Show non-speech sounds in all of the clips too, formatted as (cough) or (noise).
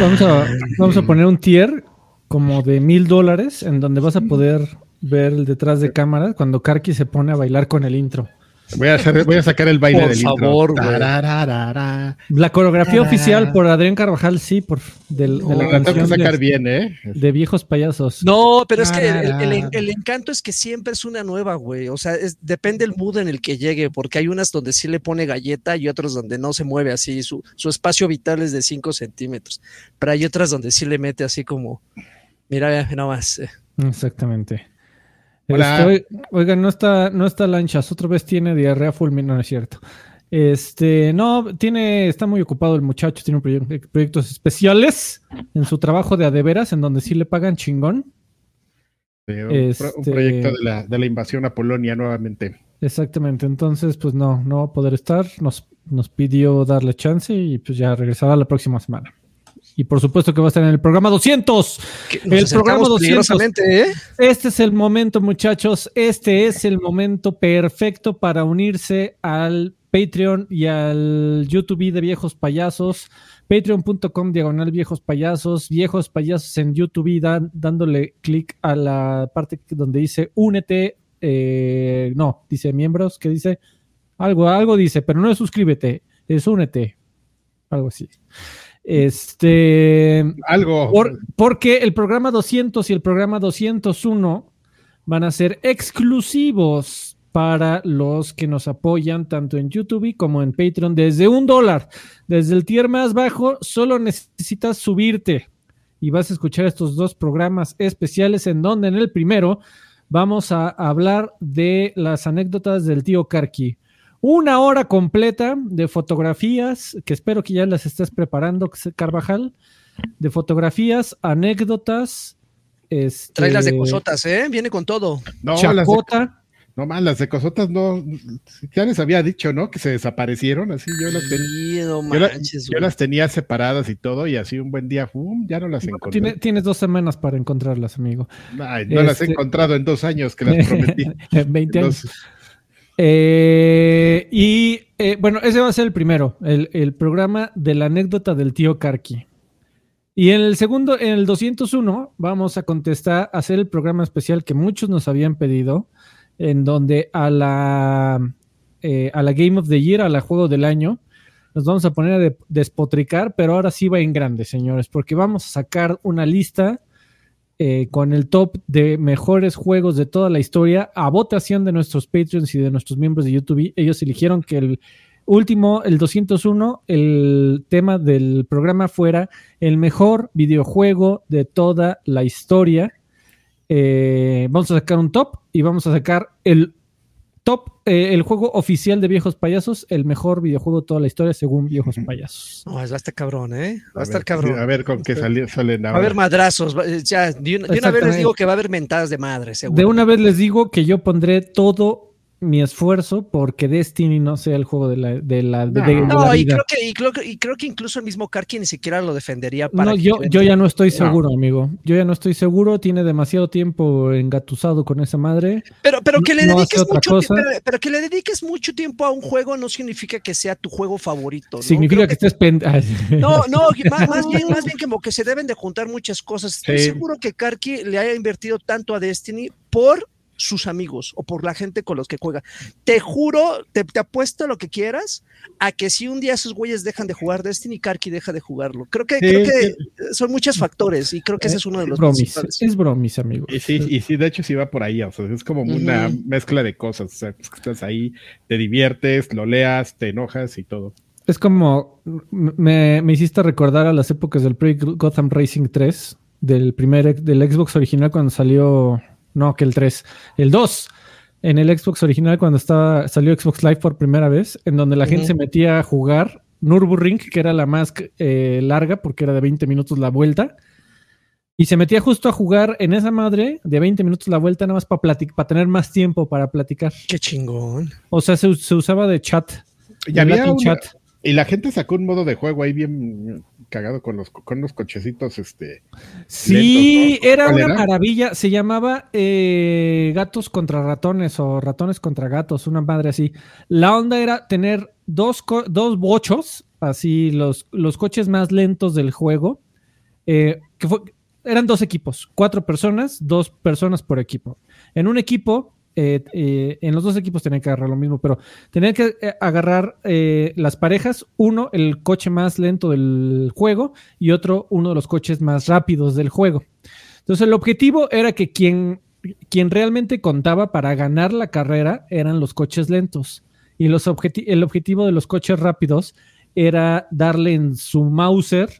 Vamos a, vamos a poner un tier como de mil dólares en donde vas a poder ver el detrás de cámara cuando Karki se pone a bailar con el intro. Voy a, hacer, voy a sacar el baile Por del favor, intro. La coreografía oficial por Adrián Carvajal, sí, por del- de, No, la la tengo que sacar de, bien, ¿eh? de viejos payasos. No, pero es que el, el- el- el encanto es que siempre es una nueva, güey. O sea, es- depende el mood en el que llegue, porque hay unas donde sí le pone galleta y otras donde no se mueve así. Su, su espacio vital es de 5 centímetros. Pero hay otras donde sí le mete así como, mira, nada más. eh. Exactamente. Hola. Este, oi- oigan, no está, no está lanchas, otra vez tiene diarrea fulminante, no es cierto. Este, no, tiene, está muy ocupado el muchacho, tiene proye- proyectos especiales en su trabajo de adeveras, en donde sí le pagan chingón. Sí, un, pro- un Este- proyecto de la, de la invasión a Polonia nuevamente. Exactamente, entonces pues no, no va a poder estar, nos, nos pidió darle chance y pues ya regresará la próxima semana. Y por supuesto que va a estar en el programa 200. Que El programa acercamos 200. peligrosamente, ¿eh? Este es el momento, muchachos. Este es el momento perfecto para unirse al Patreon y al YouTube de Viejos Payasos. Patreon.com diagonal Viejos Payasos. Viejos Payasos en YouTube, dan- dándole clic a la parte donde dice únete. eh, no, dice miembros, que dice algo, algo dice, pero no es suscríbete, es únete. Algo así. Este. Algo. Por- porque el programa 200 y el programa 201 van a ser exclusivos para los que nos apoyan tanto en YouTube como en Patreon desde un dólar. Desde el tier más bajo, solo necesitas subirte y vas a escuchar estos dos programas especiales en donde en el primero vamos a hablar de las anécdotas del tío Karki. Una hora completa de fotografías, que espero que ya las estés preparando, Carvajal, de fotografías, anécdotas, este, Trae las de cosotas, ¿eh? Viene con todo. no, las de, no man, las de cosotas no. Ya les había dicho, ¿no? Que se desaparecieron. Así yo las, ten- Sí, no yo la- manches, yo las tenía separadas y todo. Y así un buen día, ¡fum! ya no las encontré. Tiene- tienes dos semanas para encontrarlas, amigo. Ay, no las he este- encontrado en dos años que las (laughs) prometí. 20 años. Entonces, Eh, y eh, bueno, ese va a ser el primero, el, el programa de la anécdota del tío Karki. Y en el segundo, en el 201, vamos a contestar, a hacer el programa especial que muchos nos habían pedido, en donde a la, eh, a la Game of the Year, a la juego del año, nos vamos a poner a de- despotricar, pero ahora sí va en grande, señores, porque vamos a sacar una lista eh, con el top de mejores juegos de toda la historia a votación de nuestros Patreons y de nuestros miembros de YouTube. Ellos eligieron que el último, el 201, el tema del programa fuera el mejor videojuego de toda la historia. Eh, vamos a sacar un top y vamos a sacar el top, eh, el juego oficial de Viejos Payasos, el mejor videojuego de toda la historia según (laughs) Viejos Payasos. No, va a estar cabrón, ¿eh? Va a, a estar ver, cabrón. a ver con qué salen Va a ahora. haber madrazos. Ya, de una, de una vez les digo que va a haber mentadas de madre, seguro. De una vez les digo que yo pondré todo mi esfuerzo porque Destiny no sea el juego de la, de la, No. de la No, y vida. creo, que, y, creo, que- y creo que incluso el mismo Karki ni siquiera lo defendería para No, que yo, yo ya no estoy No. seguro, amigo. Yo ya no estoy seguro. Tiene demasiado tiempo engatusado con esa madre. Pero, pero que le dediques mucho pero, pero que le dediques mucho tiempo a un juego no significa que sea tu juego favorito. Significa que estés pendiente. (laughs) No, no, más, más bien, (laughs) más bien como que se deben de juntar muchas cosas. Estoy seguro que Karki le haya invertido tanto a Destiny por sus amigos o por la gente con los que juega. Te juro, te, te apuesto lo que quieras a que si un día esos güeyes dejan de jugar Destiny, Karki deja de jugarlo. Creo que, Sí, creo que son muchos factores y creo que ese es uno de los bromis. principales. Es bromis, amigo. Y sí, y sí, de hecho sí va por ahí, o sea, es como una mezcla de cosas, o sea, pues, estás ahí, te diviertes, lo leas, te enojas y todo. Es como me, me hiciste recordar a las épocas del Project Gotham Racing 3, del primer del Xbox original cuando salió, no, que el 3, el 2, en el Xbox original cuando estaba salió Xbox Live por primera vez, en donde la gente se metía a jugar Nürburgring, que era la más eh, larga porque era de 20 minutos la vuelta. Y se metía justo a jugar en esa madre de 20 minutos la vuelta, nada más para para tener más tiempo para platicar. Qué chingón. O sea, se, se usaba de chat. Y de había una- chat. y la gente sacó un modo de juego ahí bien cagado con los con los cochecitos, este, Sí, lentos, ¿no? era ¿Cuál una era? maravilla. Se llamaba eh, Gatos contra Ratones o Ratones contra Gatos, una madre así. La onda era tener dos, dos bochos, así los, los coches más lentos del juego, eh, que fue, eran dos equipos, cuatro personas, dos personas por equipo. En un equipo, eh, eh, en los dos equipos tenían que agarrar lo mismo, pero tenían que eh, agarrar las parejas, uno el coche más lento del juego y otro uno de los coches más rápidos del juego. Entonces el objetivo era que quien, quien realmente contaba para ganar la carrera eran los coches lentos y los el objetivo de los coches rápidos era darle en su Mauser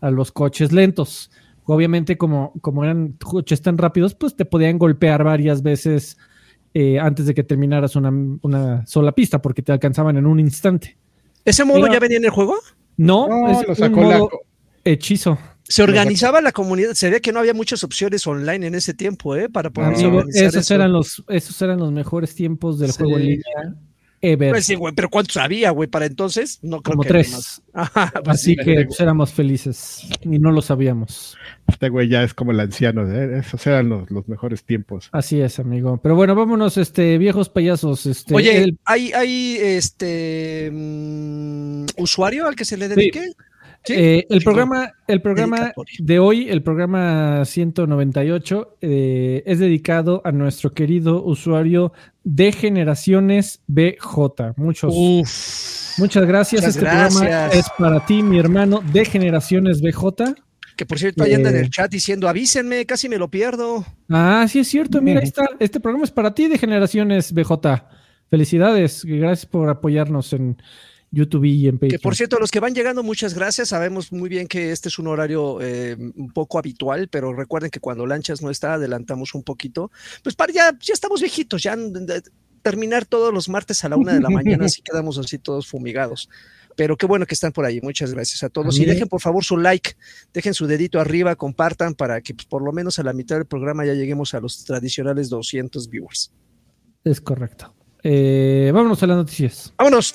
a los coches lentos. Obviamente, como, como eran coches tan rápidos, pues te podían golpear varias veces eh, antes de que terminaras una, una sola pista, porque te alcanzaban en un instante. ¿Ese modo ya venía en el juego? No, No, es lo un sacó la- hechizo. Se organizaba la comunidad, se ve que no había muchas opciones online en ese tiempo, ¿eh? Para poder Amigo, esos, eso. eran los, esos eran los mejores tiempos del Sí. juego en línea ever. Pues sí, güey, pero ¿cuántos había, güey? Para entonces, no creo como que tres. más. (laughs) Ajá, pues Así sí. que pues, éramos felices y no lo sabíamos. Este güey ya es como el anciano, ¿eh? esos eran los, los mejores tiempos. Así es, amigo. Pero bueno, vámonos, este, viejos payasos. Este, Oye, el- ¿hay, hay este mm, usuario al que se le dedique? ¿Sí? Eh, el programa, el programa de hoy, el programa 198, eh, es dedicado a nuestro querido usuario de Generaciones BJ. Muchos, Uf. muchas gracias. Muchas este programa es para ti, mi hermano, de Generaciones BJ. Que por cierto, ahí anda en Eh. el chat diciendo, avísenme, casi me lo pierdo. Ah, sí es cierto, mira, ahí está. Este programa es para ti de Generaciones BJ. Felicidades, gracias por apoyarnos en YouTube y en Patreon. Que por cierto, los que van llegando, muchas gracias. Sabemos muy bien que este es un horario eh, un poco habitual, pero recuerden que cuando Lanchas no está, adelantamos un poquito. Pues para ya, ya estamos viejitos, ya terminar todos los martes a la una de la mañana, así (laughs) quedamos así todos fumigados. Pero qué bueno que están por ahí. Muchas gracias a todos. Y dejen por favor su like, dejen su dedito arriba, compartan para que pues, por lo menos a la mitad del programa ya lleguemos a los tradicionales 200 viewers. Es correcto. Eh, vámonos a las noticias. Vámonos.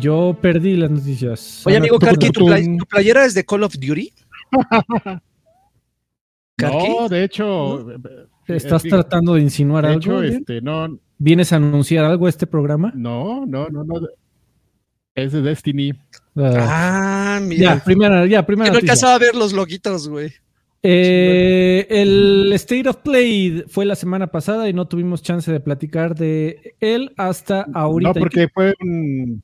Yo perdí las noticias. Oye, amigo Karki, ¿tu, tucum. play- tu playera es de Call of Duty? (laughs) ¿Karki? No, de hecho, eh, ¿Estás eh, tratando de insinuar de algo? hecho, este, no, ¿Vienes a anunciar algo a este programa? no, no, no, no. Es de Destiny. Ah, Ah, mira. ya, primera, ya, primera que no alcanzaba a ver los loguitos, güey. Eh, el State of Play fue la semana pasada y no tuvimos chance de platicar de él hasta ahorita. No, porque fue un.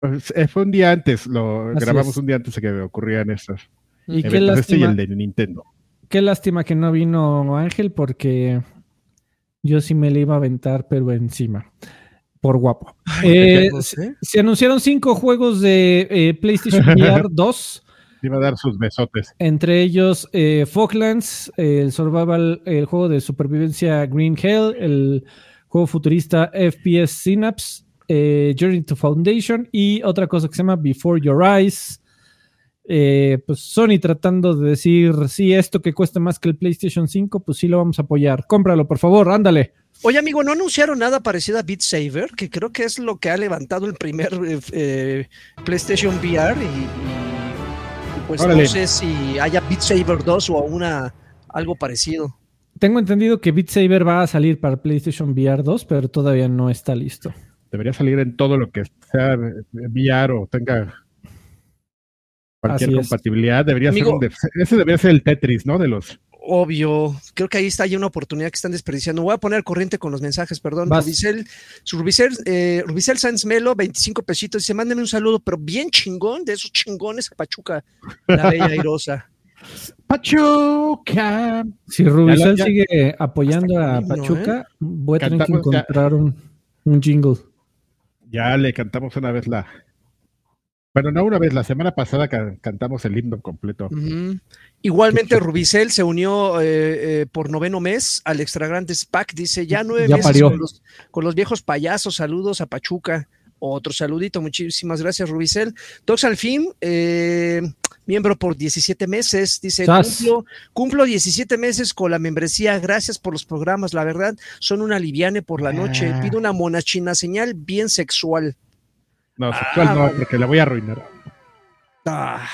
pues, eh, fue un día antes, lo Así grabamos es. un día antes de que ocurrieran estos Y qué eventos, este y lástima, el de Nintendo. qué lástima que no vino Ángel porque yo sí me le iba a aventar, pero encima. Por guapo. Eh, se, anunciaron cinco juegos de eh, PlayStation (laughs) VR 2. Le Iba a dar sus besotes. Entre ellos eh, Falklands, el Survival, el juego de supervivencia Green Hell, el juego futurista FPS Synapse, eh, Journey to Foundation y otra cosa que se llama Before Your Eyes. Pues Sony tratando de decir, sí, esto que cuesta más que el PlayStation 5, pues sí lo vamos a apoyar. Cómpralo, por favor, ándale. Oye, amigo, ¿no anunciaron nada parecido a Beat Saber? Que creo que es lo que ha levantado el primer eh, eh, PlayStation VR y, y- y pues Órale. no sé si haya Beat Saber 2 o una algo parecido. Tengo entendido que Beat Saber va a salir para PlayStation VR 2, pero todavía no está listo. Debería salir en todo lo que sea eh, VR o tenga cualquier Así es. compatibilidad. Debería Amigo. ser un de- ese debería ser el Tetris, ¿no? De los. Obvio, creo que ahí está ya una oportunidad que están desperdiciando. Voy a poner corriente con los mensajes, perdón. Vas. Rubicel, Rubicel, eh, Rubicel Sanz Melo, 25 pesitos. Dice, mándenme un saludo, pero bien chingón, de esos chingones a Pachuca, la bella airosa. (laughs) Pachuca. Si Rubicel ya- sigue apoyando a Pachuca, voy a tener que Cantamos encontrar un, un jingle. Ya le cantamos una vez la. Bueno, no una vez, la semana pasada ca- cantamos el himno completo. Igualmente, Rubicel se unió eh, eh, por noveno mes al Extra Grandes Pack. Dice, ya nueve Ya meses con los, con los viejos payasos. Saludos a Pachuca. Otro saludito, muchísimas gracias, Rubicel. Tox al fin, eh, miembro por 17 meses. Dice, cumplo, cumplo 17 meses con la membresía. Gracias por los programas. La verdad, son una liviane por la noche. Ah. Pido una monachina señal bien sexual. No, sexual Ah, no, vale. porque la voy a arruinar. Ah,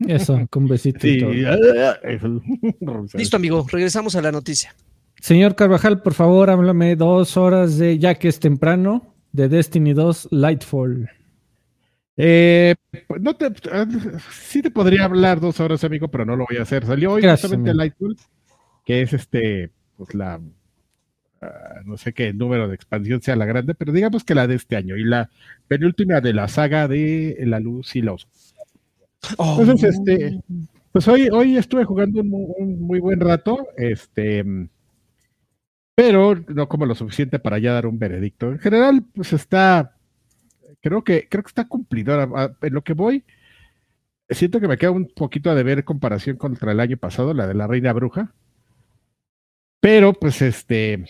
Eso, con besito y todo. ah, (laughs) listo, amigo. Regresamos a la noticia. Señor Carvajal, por favor, háblame dos horas de, ya que es temprano, de Destiny 2 Lightfall. Eh, no te, sí te podría hablar dos horas, amigo, pero no lo voy a hacer. Salió hoy Gracias, justamente amigo. Lightfall, que es este, pues la, no sé qué número de expansión sea la grande, pero digamos que la de este año y la penúltima de la saga de La Luz y la Oscuridad. Oh, Entonces, este, pues hoy, hoy estuve jugando un, mu- un muy buen rato, este, pero no como lo suficiente para ya dar un veredicto. En general, pues está, creo que, creo que está cumplidora. Ah, En lo que voy, siento que me queda un poquito a deber comparación contra el año pasado, la de la Reina Bruja. Pero, pues, este,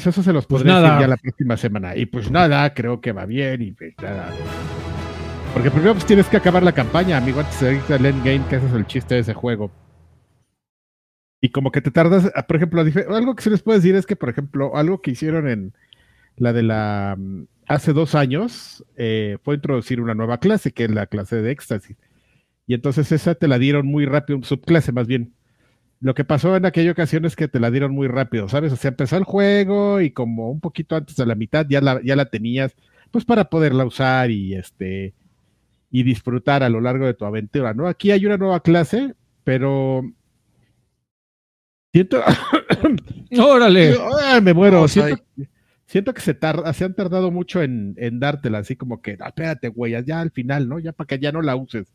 pues eso se los Pues podré decir ya la próxima semana. Y pues nada, creo que va bien y pues nada. Porque primero pues tienes que acabar la campaña, amigo, antes de irte al endgame, que ese es el chiste de ese juego. Y como que te tardas, ah, por ejemplo, algo que se les puede decir es que, por ejemplo, algo que hicieron en la de la mm, hace dos años eh, fue introducir una nueva clase, que es la clase de éxtasis. Y entonces esa te la dieron muy rápido, subclase más bien. Lo que pasó en aquella ocasión es que te la dieron muy rápido, ¿sabes? O sea, empezó el juego y como un poquito antes de la mitad ya la, ya la tenías, pues para poderla usar y este y disfrutar a lo largo de tu aventura, ¿no? Aquí hay una nueva clase, pero siento, (coughs) Órale. Ay, me muero, siento, siento que se tarda, se han tardado mucho en, en dártela, así como que, "Ah, espérate, güey, ya al final, ¿no? Ya para que ya no la uses.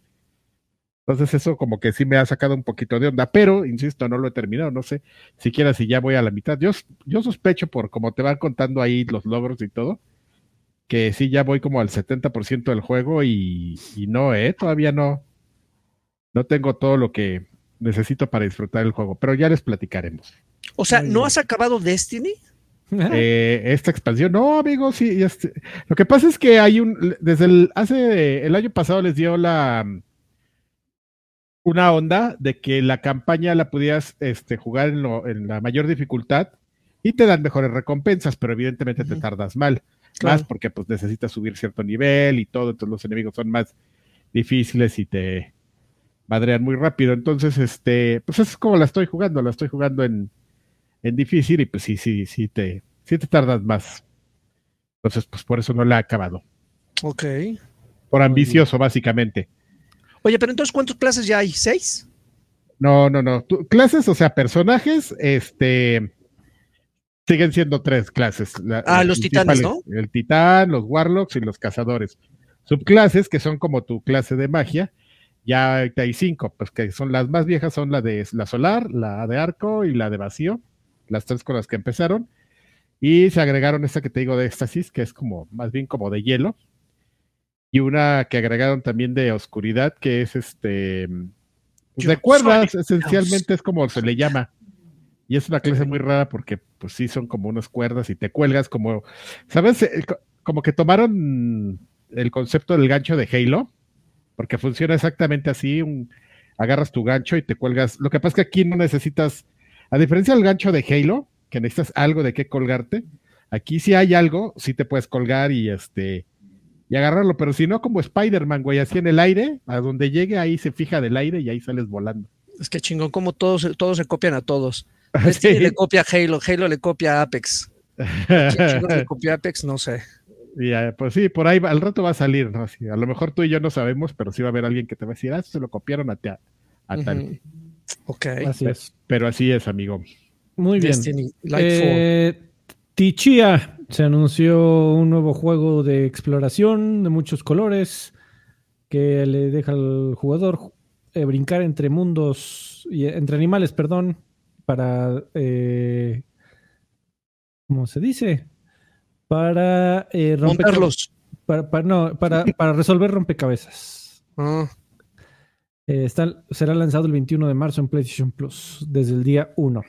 Entonces eso como que sí me ha sacado un poquito de onda, pero insisto, no lo he terminado, no sé siquiera si ya voy a la mitad. Yo, yo sospecho por como te van contando ahí los logros y todo, que sí ya voy como al 70% del juego y, y no, eh, todavía no, no tengo todo lo que necesito para disfrutar el juego, pero ya les platicaremos. O sea, ¿no has acabado Destiny? Eh, esta expansión, no, amigo, sí, este, lo que pasa es que hay un, desde el, hace, el año pasado les dio la, una onda de que la campaña la pudieras este, jugar en, lo- en la mayor dificultad y te dan mejores recompensas, pero evidentemente te tardas mal, Claro. más porque pues necesitas subir cierto nivel y todo, entonces los enemigos son más difíciles y te madrean muy rápido, entonces, este, pues eso es como la estoy jugando, la estoy jugando en, en difícil y pues sí, sí, sí te, sí te tardas más. Entonces, pues por eso no la he acabado. Ok. Por ambicioso, básicamente. Oye, pero entonces, ¿cuántas clases ya hay? ¿Seis? No, no, no. Tú- clases, o sea, personajes, este. Siguen siendo tres clases. La- Ah, los titanes, principales, El titán, los warlocks y los cazadores. Subclases, que son como tu clase de magia. Ya hay cinco, pues que son las más viejas, son la de la solar, la de arco y la de vacío. Las tres con las que empezaron. Y se agregaron esta que te digo de éxtasis, que es como, más bien como de hielo. Y una que agregaron también de oscuridad, que es este. pues, Yo de cuerdas, esencialmente es como se le llama. Y es una clase muy rara porque, pues sí, son como unas cuerdas y te cuelgas como, ¿sabes? Eh, co- Como que tomaron el concepto del gancho de Halo, porque funciona exactamente así, un, agarras tu gancho y te cuelgas. Lo que pasa es que aquí no necesitas, a diferencia del gancho de Halo, que necesitas algo de qué colgarte, aquí si hay algo, sí te puedes colgar y este y agarrarlo, pero si no, como Spider-Man, güey, así en el aire, a donde llegue, ahí se fija del aire y ahí sales volando. Es que chingón, como todos, todos se copian a todos. (laughs) Sí. Destiny le copia a Halo, Halo le copia a Apex. ¿Quién (laughs) chingos le copia a Apex? No sé. Y, eh, pues sí, por ahí va- al rato va a salir, ¿no? Así, a lo mejor tú y yo no sabemos, pero sí va a haber alguien que te va a decir, ah, se lo copiaron a, te- a tal. Ok. Así es. Pero así es, amigo. Muy bien. Destiny, Lightfall. Eh, Tichia se anunció un nuevo juego de exploración de muchos colores que le deja al jugador eh, brincar entre mundos y entre animales, perdón, para eh, ¿cómo se dice? Para eh, rompe- Montarlos. para, para- no, para, (laughs) para resolver rompecabezas. Ah, Eh, está- será lanzado el 21 de marzo en PlayStation Plus, desde el día 1.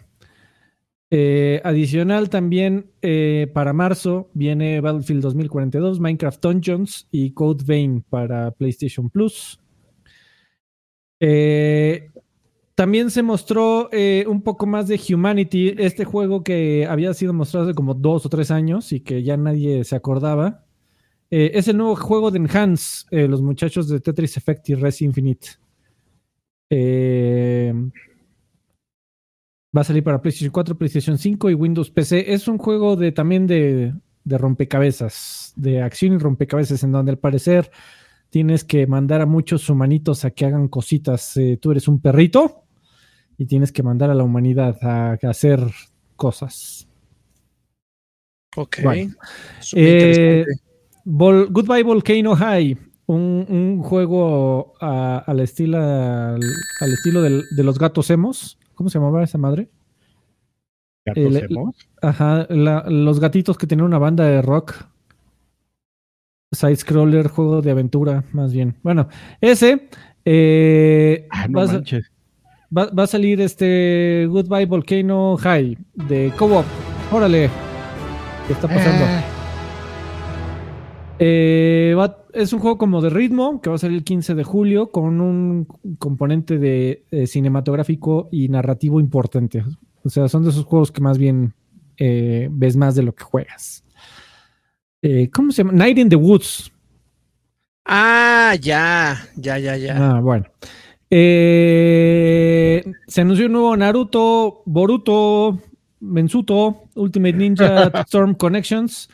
Eh, adicional también eh, para marzo viene Battlefield 2042, Minecraft Dungeons y Code Vein para PlayStation Plus. Eh, también se mostró eh, un poco más de Humanity, este juego que había sido mostrado hace como dos o tres años y que ya nadie se acordaba. Es el nuevo juego de Enhance, los muchachos de Tetris Effect y Res Infinite. Eh, Va a salir para PlayStation 4, PlayStation 5 y Windows PC. Es un juego de también de, de rompecabezas, de acción y rompecabezas, en donde al parecer tienes que mandar a muchos humanitos a que hagan cositas. Eh, tú eres un perrito y tienes que mandar a la humanidad a, a hacer cosas. Ok. Bueno. Eh. Vol- Goodbye Volcano High, un, un juego a- al estilo, al, al estilo del- de los gatos emos. ¿Cómo se llamaba esa madre? Ajá, la- los gatitos que tenían una banda de rock. Side scroller, juego de aventura, más bien. Bueno, ese eh, Ah, no va- va a salir este Goodbye Volcano High de Co-op. Órale, ¿qué está pasando? Ah, Eh, va- es un juego como de ritmo que va a salir el 15 de julio con un componente de eh, cinematográfico y narrativo importante. O sea, son de esos juegos que más bien eh, ves más de lo que juegas. Eh, ¿Cómo se llama? Night in the Woods. Ah, ya, ya, ya, ya. Ah, bueno. Se anunció un nuevo Naruto, Boruto, Mensuto, Ultimate Ninja (laughs) Storm Connections.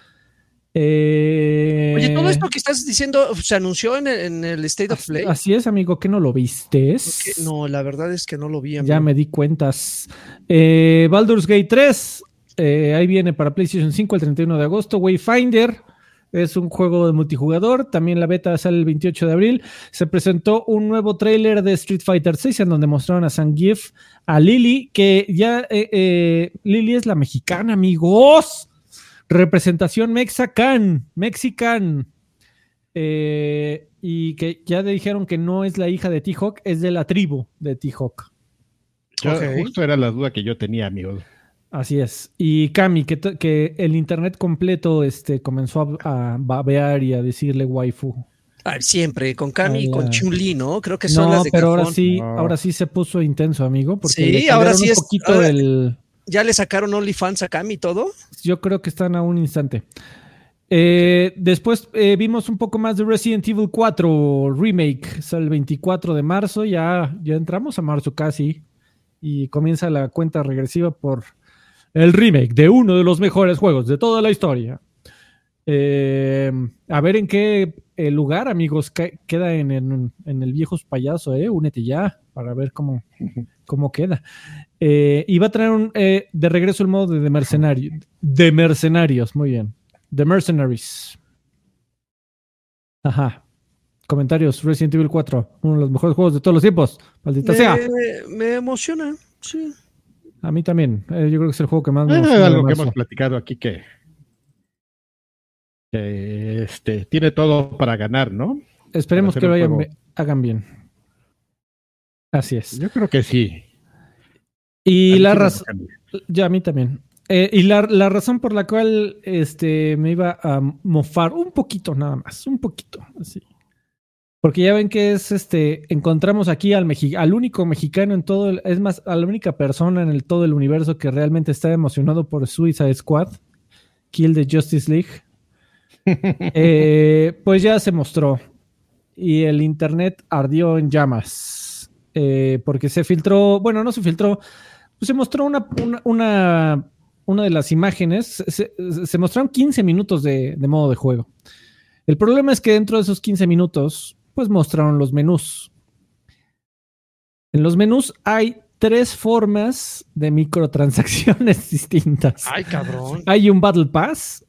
Eh, Oye, todo esto que estás diciendo se anunció en el, en el State of Play. así es, amigo, que no lo viste. No, la verdad es que no lo vi. Ya me di cuentas. Eh, Baldur's Gate 3, eh, ahí viene para PlayStation 5 el 31 de agosto. Wayfinder es un juego de multijugador. También la beta sale el 28 de abril. Se presentó un nuevo tráiler de Street Fighter 6 en donde mostraron a Zangief, a Lily, que ya Lily es la mexicana, amigos. Representación mexican, mexican. Eh, y que ya dijeron que no es la hija de T-Hawk, es de la tribu de T-Hawk. yo- Ok. Justo era la duda que yo tenía, amigos. Así es. Y Cami, que, el internet completo este, comenzó a, a babear y a decirle waifu. Ah, siempre, con Cami y Ah, con ya. Chun-Li, ¿no? Creo que son No, las de pero ahora sí, No. ahora sí se puso intenso, amigo. Porque Sí, le ahora sí un es- poquito ahora- el. ¿Ya le sacaron OnlyFans a Cami y todo? Yo creo que están a un instante. Eh, después eh, vimos un poco más de Resident Evil 4 Remake. Sale el 24 de marzo. Ya, ya entramos a marzo casi. Y comienza la cuenta regresiva por el remake de uno de los mejores juegos de toda la historia. Eh, a ver en qué lugar, amigos, que- queda en, en- el viejos payaso. Únete ya para ver cómo, cómo queda. Eh, y va a traer un, eh, de regreso el modo de, de mercenario, de mercenarios, muy bien. The Mercenaries. Ajá. Comentarios, Resident Evil 4, uno de los mejores juegos de todos los tiempos. Maldita sea. Me, emociona, sí. A mí también. Eh, yo creo que es el juego que más me Eh, emociona algo que hemos platicado aquí que, que, este, tiene todo para ganar, ¿no? Esperemos que lo hayan, hagan bien. Así es. Yo creo que sí. Y la razón, ya a mí también. Eh, y la, la razón por la cual este, me iba a mofar un poquito nada más, un poquito, así. Porque ya ven que es este, encontramos aquí al, mexi- al único mexicano en todo, el- es más, a la única persona en el, todo el universo que realmente está emocionado por Suicide Squad, Kill the Justice League. (laughs) Eh, pues ya se mostró y el internet ardió en llamas eh, porque se filtró, bueno, no se filtró, pues se mostró una, una, una, una de las imágenes, se, se mostraron 15 minutos de, de modo de juego. El problema es que dentro de esos 15 minutos, pues mostraron los menús. En los menús hay tres formas de microtransacciones (laughs) distintas. Ay, cabrón. Hay un Battle Pass,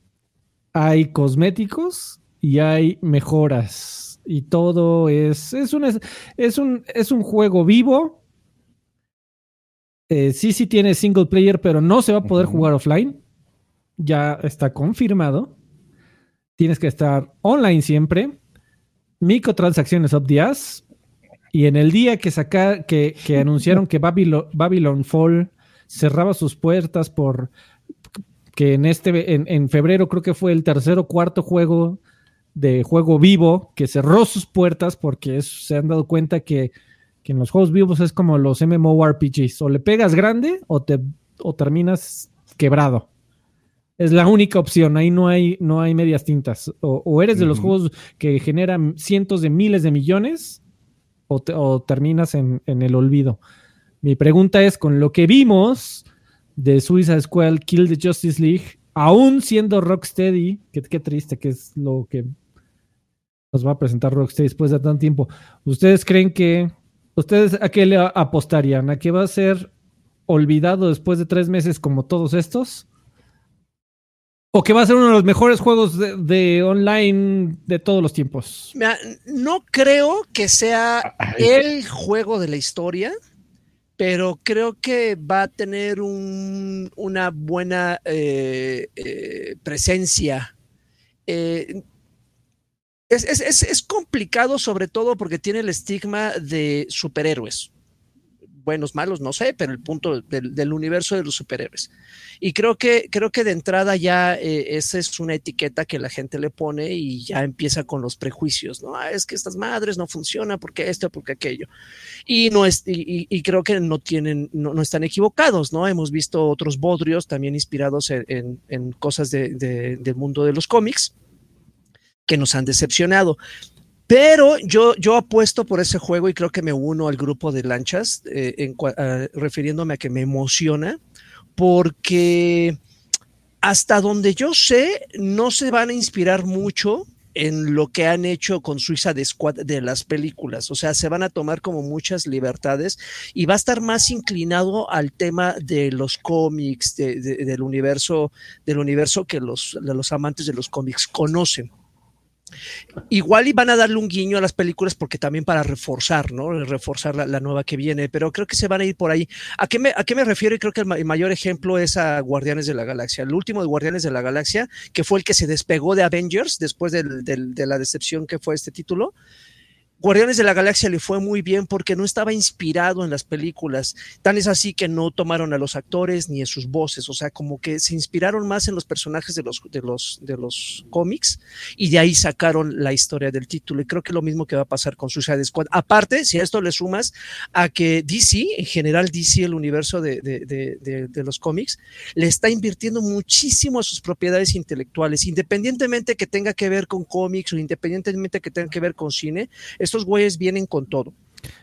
hay cosméticos y hay mejoras. Y todo es. Es un, es un, es un juego vivo. Eh, sí, sí tiene single player, pero no se va a poder jugar offline. Ya está confirmado. Tienes que estar online siempre. Microtransacciones up the ass. Y en el día que, saca, que, que anunciaron que Babylon, Babylon Fall cerraba sus puertas por que en este en, en febrero creo que fue el tercer o cuarto juego de juego vivo que cerró sus puertas porque es- se han dado cuenta que, que en los juegos vivos es como los MMORPGs, o le pegas grande o te o terminas quebrado. Es la única opción, ahí no hay, no hay medias tintas. O, o eres de los juegos que generan cientos de miles de millones o, te- o terminas en, en el olvido. Mi pregunta es, con lo que vimos de Suicide Squad, Kill the Justice League, aún siendo Rocksteady, qué triste que es lo que nos va a presentar Rocksteady después de tanto tiempo. ¿Ustedes creen que, ustedes a qué le apostarían? ¿A que va a ser olvidado después de tres meses como todos estos? ¿O que va a ser uno de los mejores juegos de, online de todos los tiempos? no creo que sea el juego de la historia pero creo que va a tener una buena eh, eh, presencia. Eh, es, complicado sobre todo porque tiene el estigma de superhéroes buenos, malos, no sé, pero el punto del, universo de los superhéroes. Y creo que, creo que de entrada ya eh, esa es una etiqueta que la gente le pone y ya empieza con los prejuicios, ¿no? Ah, es que estas madres no funcionan porque esto, porque aquello. Y, no es, y, creo que no tienen, no, están equivocados, ¿no? Hemos visto otros bodrios también inspirados en, cosas del mundo de los cómics que nos han decepcionado. Pero yo, yo apuesto por ese juego y creo que me uno al grupo de lanchas, eh, refiriéndome a que me emociona, porque hasta donde yo sé, no se van a inspirar mucho en lo que han hecho con Suiza de Squad de las películas. O sea, se van a tomar como muchas libertades y va a estar más inclinado al tema de los cómics, del universo, del universo que los, los amantes de los cómics conocen. Igual y van a darle un guiño a las películas porque también para reforzar, ¿no? Reforzar la, nueva que viene, pero creo que se van a ir por ahí. ¿A qué me, a qué me refiero? Y creo que el, mayor ejemplo es a Guardianes de la Galaxia. El último de Guardianes de la Galaxia, que fue el que se despegó de Avengers después de la decepción que fue este título. Guardianes de la Galaxia le fue muy bien porque no estaba inspirado en las películas. Tan es así que no tomaron a los actores ni en sus voces. O sea, como que se inspiraron más en los personajes de los, de los, de los cómics y de ahí sacaron la historia del título. Y creo que lo mismo que va a pasar con Suicide Squad. Aparte, si a esto le sumas a que DC, en general DC, el universo de, de, de los cómics, le está invirtiendo muchísimo a sus propiedades intelectuales, independientemente que tenga que ver con cómics o independientemente que tenga que ver con cine estos güeyes vienen con todo.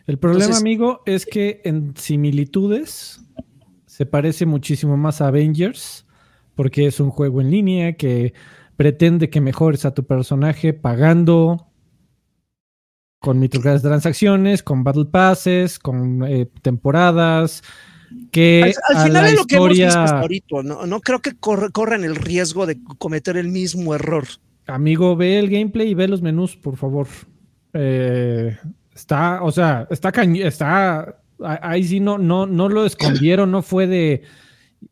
El problema, amigo, es que en similitudes se parece muchísimo más a Avengers, porque es un juego en línea que pretende que mejores a tu personaje pagando con transacciones, con Battle Passes, con eh, temporadas. Que al, final es lo que hemos visto hasta ahorita, no, creo que corran el riesgo de cometer el mismo error. Amigo, ve el gameplay y ve los menús, por favor. Eh, está, o sea, está está ahí sí no, no, no lo escondieron, no fue de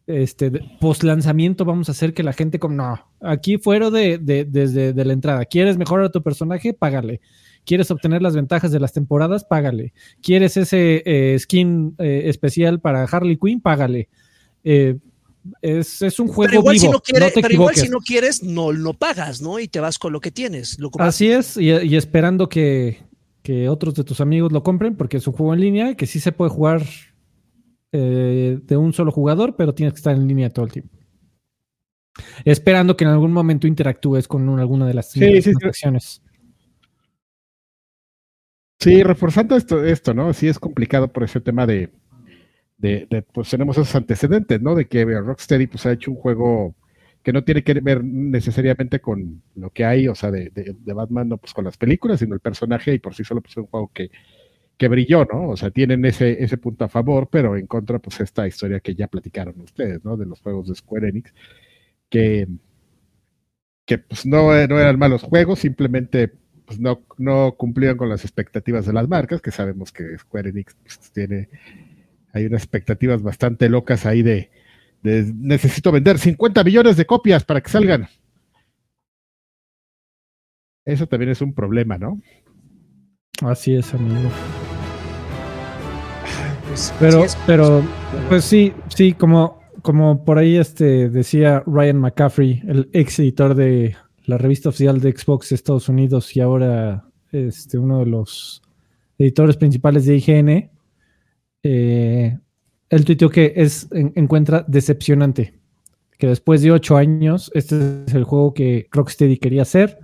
este post lanzamiento vamos a hacer que la gente como no, aquí fueron de, desde de la entrada. ¿Quieres mejorar a tu personaje? Págale. ¿Quieres obtener las ventajas de las temporadas? Págale. ¿Quieres ese eh, skin eh, especial para Harley Quinn? Págale. Es, un juego pero igual vivo, si no quieres, pero igual si no quieres, no lo pagas, ¿no? Y te vas con lo que tienes. Así es, y, esperando que, otros de tus amigos lo compren, porque es un juego en línea que sí se puede jugar eh, de un solo jugador, pero tienes que estar en línea todo el tiempo. Esperando que en algún momento interactúes con alguna de las sí, Sí, reforzando esto, esto, ¿no? Sí es complicado por ese tema de, de, pues tenemos esos antecedentes, ¿no? De que Rocksteady pues ha hecho un juego que no tiene que ver necesariamente con lo que hay, o sea, de, de, Batman, no pues con las películas, sino el personaje y por sí solo pues es un juego que, que brilló, ¿no? O sea, tienen ese, ese punto a favor, pero en contra pues esta historia que ya platicaron ustedes, ¿no? De los juegos de Square Enix, que, que pues no, no eran malos juegos, simplemente pues no, no cumplían con las expectativas de las marcas, que sabemos que Square Enix pues, tiene hay unas expectativas bastante locas ahí de, necesito vender 50 millones de copias para que salgan. Eso también es un problema, ¿no? Así es, amigo. Pues, pero, pero, pues sí, sí, como, como por ahí este decía Ryan McCaffrey, el ex editor de la revista oficial de Xbox de Estados Unidos y ahora este, uno de los editores principales de IGN, eh, el tuiteo que es, encuentra decepcionante. Que después de ocho años, este es el juego que Rocksteady quería hacer.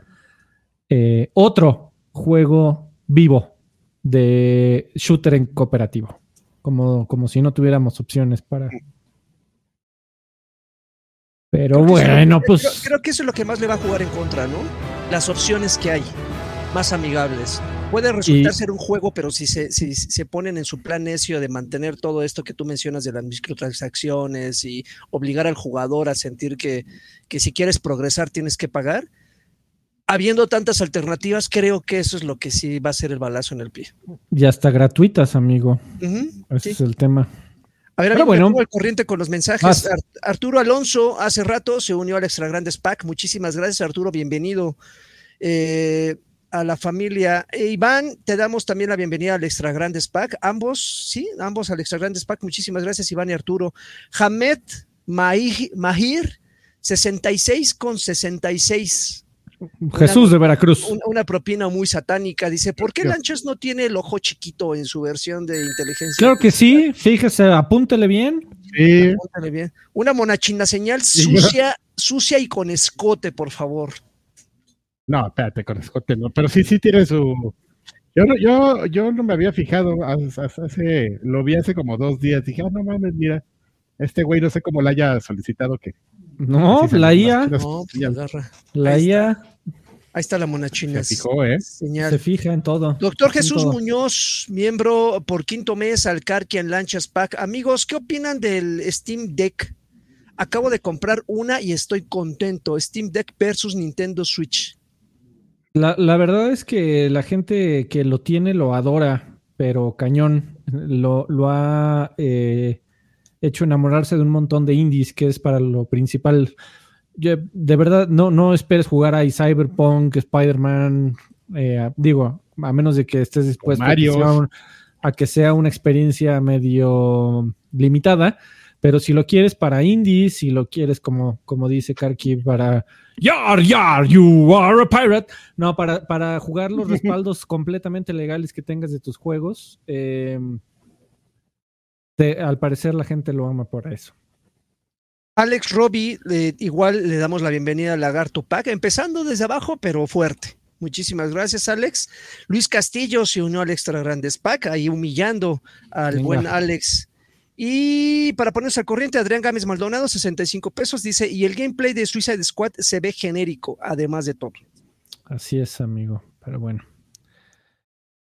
Eh, otro juego vivo de shooter en cooperativo. como, como si no tuviéramos opciones para. Pero Creo que eso- bueno, creo- pues. Creo que eso es lo que más le va a jugar en contra, ¿no? Las opciones que hay, más amigables. Puede resultar Y- ser un juego, pero si se, si se ponen en su plan necio de mantener todo esto que tú mencionas de las microtransacciones y obligar al jugador a sentir que, que si quieres progresar tienes que pagar, habiendo tantas alternativas, creo que eso es lo que sí va a ser el balazo en el pie. Ya está gratuitas, amigo. Ese sí. es el tema. A ver, amigo, bueno. al corriente con los mensajes. Ar- Arturo Alonso hace rato se unió al Extra Grandes Pack. Muchísimas gracias, Arturo. Bienvenido eh, a la familia. E Iván, te damos también la bienvenida al Extra Grandes Pack. Ambos, sí, ambos al Extra Grandes Pack. Muchísimas gracias, Iván y Arturo. Hamed Mahi- Mahir, 66 con 66. Jesús de Veracruz. Una, una propina muy satánica. Dice, ¿por qué Lanchas no tiene el ojo chiquito en su versión de inteligencia? Claro que sí, fíjese, apúntele bien. Sí, Apúntale bien. Una monachina señal sucia, sucia y con escote, por favor. No, espérate, con escote no, pero sí, sí tiene su... Yo no, yo, yo no me había fijado, hace, hace- lo vi hace como dos días, dije, ah, no mames, mira, este güey no sé cómo la haya solicitado que... No, la IA, no pues agarra. la Ahí IA Ahí está la monachina. se fijó, ¿eh? Señal. se fija en todo. Doctor En Jesús todo. Muñoz, miembro por quinto mes al Karkian Lanchas Pack. Amigos, ¿qué opinan del Steam Deck? Acabo de comprar una y estoy contento. Steam Deck versus Nintendo Switch. La, la verdad es que la gente que lo tiene lo adora, pero cañón. Lo, lo ha eh, hecho enamorarse de un montón de indies, que es para lo principal. Yo, de verdad, no, no esperes jugar a Cyberpunk, Spider-Man, eh, digo, a menos de que estés dispuesto a que, Marios. sea un- a que sea una experiencia medio limitada. Pero si lo quieres para indies, si lo quieres como, como dice Karki, para Yar, yar, you are a pirate. No, para, para jugar los (laughs) respaldos completamente legales que tengas de tus juegos, eh, te- al parecer la gente lo ama por eso. Alex Robbie, eh, igual le damos la bienvenida al Lagarto Pack, empezando desde abajo, pero fuerte. Muchísimas gracias, Alex. Luis Castillo se unió al Extra Grandes Pack, ahí humillando al Venga. buen Alex. Y para ponerse al corriente, Adrián Gámez Maldonado, 65 pesos, dice, y el gameplay de Suicide Squad se ve genérico, además de todo. Así es, amigo. Pero bueno.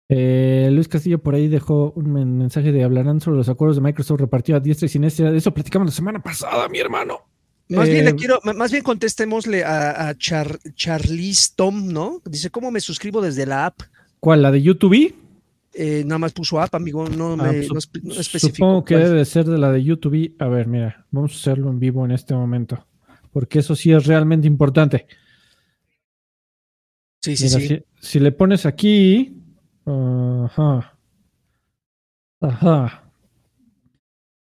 Eh, Luis Castillo por ahí dejó un men- mensaje de hablarán sobre los acuerdos de Microsoft repartido a diestra y siniestra. De eso platicamos la semana pasada, mi hermano. Más bien Eh, le quiero, más bien contestémosle a, a Char- Charlize Tom, ¿no? Dice, ¿cómo me suscribo desde la app? ¿Cuál? ¿La de YouTube? Eh, nada más puso app, amigo, no, Ah, me, no especificó Supongo que cuál. debe de ser de la de YouTube. A ver, mira, vamos a hacerlo en vivo en este momento. Porque eso sí es realmente importante. Sí, sí, Mira, sí. Si, si le pones aquí. Ajá. Ajá.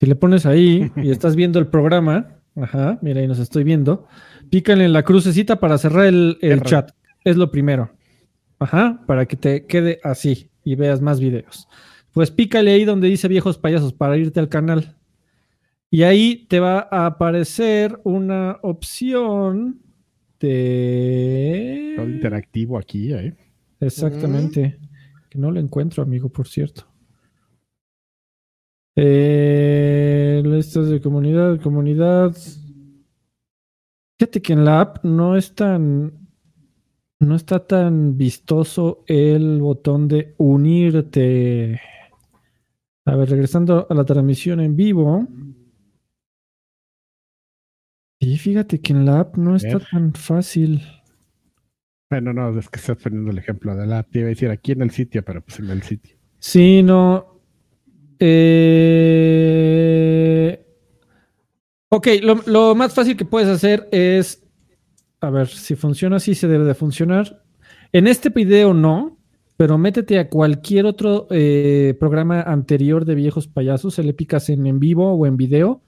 Si le pones ahí y (laughs) estás viendo el programa. Ajá, mira, ahí nos estoy viendo. Pícale en la crucecita para cerrar el, chat. Es lo primero. Ajá, para que te quede así y veas más videos. Pues pícale ahí donde dice viejos payasos para irte al canal. Y ahí te va a aparecer una opción de. Todo interactivo aquí, ¿eh? Exactamente. Que no lo encuentro, amigo, por cierto. Eh, listas de comunidad, comunidad. Fíjate que en la app no es tan. No está tan vistoso el botón de unirte. A ver, regresando a la transmisión en vivo. Y fíjate que en la app no está tan fácil. Bueno, no, es que estás poniendo el ejemplo de la... Te iba a decir aquí en el sitio, pero pues en el sitio. Sí, no. Eh, Ok, lo, lo más fácil que puedes hacer es. A ver, si funciona así, se debe de funcionar. En este video no, pero métete a cualquier otro eh, programa anterior de viejos payasos. Se le picas en en vivo o en video.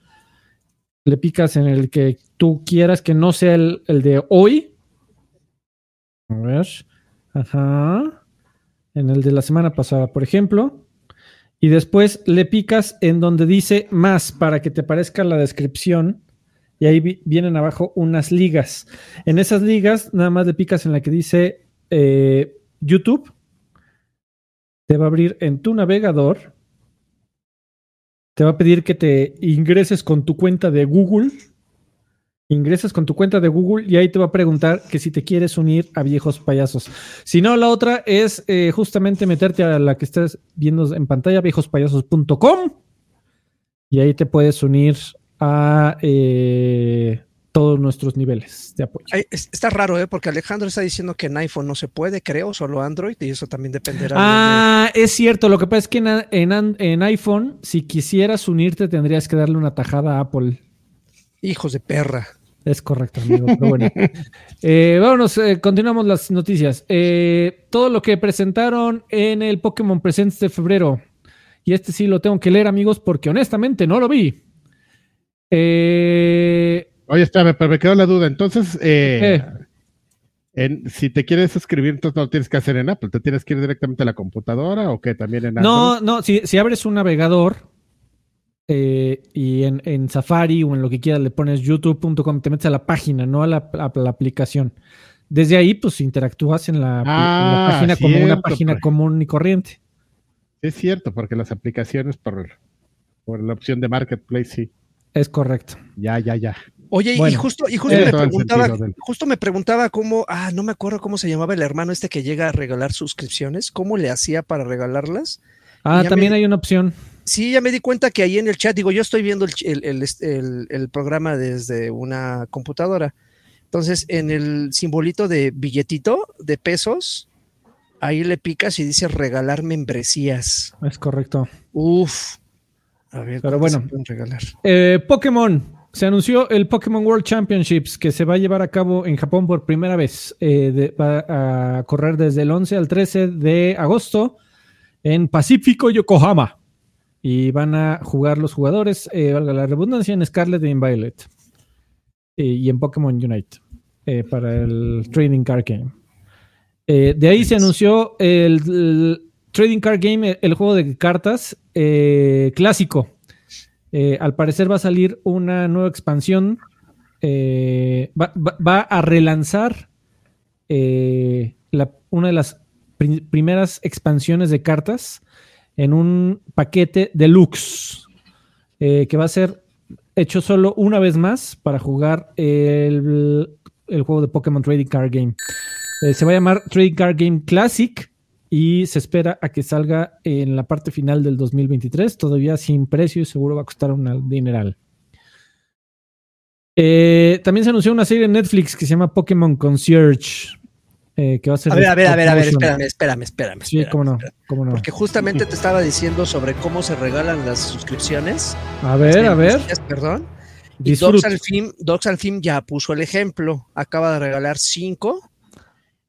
Le picas en el que tú quieras que no sea el, el de hoy. A ver. Ajá. En el de la semana pasada, por ejemplo. Y después le picas en donde dice más para que te aparezca la descripción. Y ahí vi- vienen abajo unas ligas. En esas ligas, nada más le picas en la que dice eh, YouTube. Te va a abrir en tu navegador te va a pedir que te ingreses con tu cuenta de Google. Ingresas con tu cuenta de Google y ahí te va a preguntar que si te quieres unir a viejos payasos. Si no, la otra es eh, justamente meterte a la que estás viendo en pantalla, viejospayasos.com. Y ahí te puedes unir a eh, todos nuestros niveles de apoyo. Está raro, ¿eh? Porque Alejandro está diciendo que en iPhone no se puede, creo, solo Android, y eso también dependerá. de- Ah, es cierto. Lo que pasa es que en, en, an- en iPhone, si quisieras unirte, tendrías que darle una tajada a Apple. Hijos de perra. Es correcto, amigo. Pero bueno. (laughs) Eh, vámonos, eh, continuamos las noticias. Todo lo que presentaron en el Pokémon Presents de febrero. Y este sí lo tengo que leer, amigos, porque honestamente no lo vi. Eh, Oye, espérame, pero me quedó la duda. Entonces, eh, si te quieres suscribir, entonces no lo tienes que hacer en Apple. ¿Te tienes que ir directamente a la computadora o qué? También en Android. no, no, si, si abres un navegador eh, y en, en Safari o en lo que quieras le pones youtube.com, te metes a la página, no a la, a la aplicación. Desde ahí, pues interactúas en la, en la Ah, página como una página pues. común y corriente. Es cierto, porque las aplicaciones por, por la opción de Marketplace, sí. Es correcto. Ya, ya, ya. Oye, y justo, y justo me preguntaba, del- justo me preguntaba cómo, ah, no me acuerdo cómo se llamaba el hermano este que llega a regalar suscripciones, cómo le hacía para regalarlas. Ah, también me- hay una opción. Sí, ya me di cuenta que ahí en el chat, digo, yo estoy viendo el, el- el- el programa desde una computadora. Entonces, en el simbolito de billetito de pesos, ahí le picas y dice regalar membresías. Es correcto. Uf. A ver, Pero ¿cuántas bueno. se pueden regalar. Eh, Pokémon. Se anunció el Pokémon World Championships que se va a llevar a cabo en Japón por primera vez. Eh, de- va a correr desde el 11 al 13 de agosto en Pacífico, Yokohama. Y van a jugar los jugadores, eh, valga la redundancia, en Scarlet y en Violet. Eh, y en Pokémon Unite para el Trading Card Game. De ahí se anunció el, el Trading Card Game, el, juego de cartas eh, clásico. Eh, al parecer va a salir una nueva expansión. eh, va, a relanzar la- una de las pri- primeras expansiones de cartas en un paquete deluxe que va a ser hecho solo una vez más para jugar el, el juego de Pokémon Trading Card Game. Se va a llamar Trading Card Game Classic y se espera a que salga en la parte final del 2023, todavía sin precio y seguro va a costar un dineral. Eh, también se anunció una serie en Netflix que se llama Pokémon Concierge, eh, que va a ser... A ver, a ver, a ver, a ver, espérame, espérame, espérame. Sí, cómo no, cómo no. Porque justamente te estaba diciendo sobre cómo se regalan las suscripciones. A ver, a ver, Perdón. Y. Docs al, Docs ya puso el ejemplo. Acaba de regalar cinco.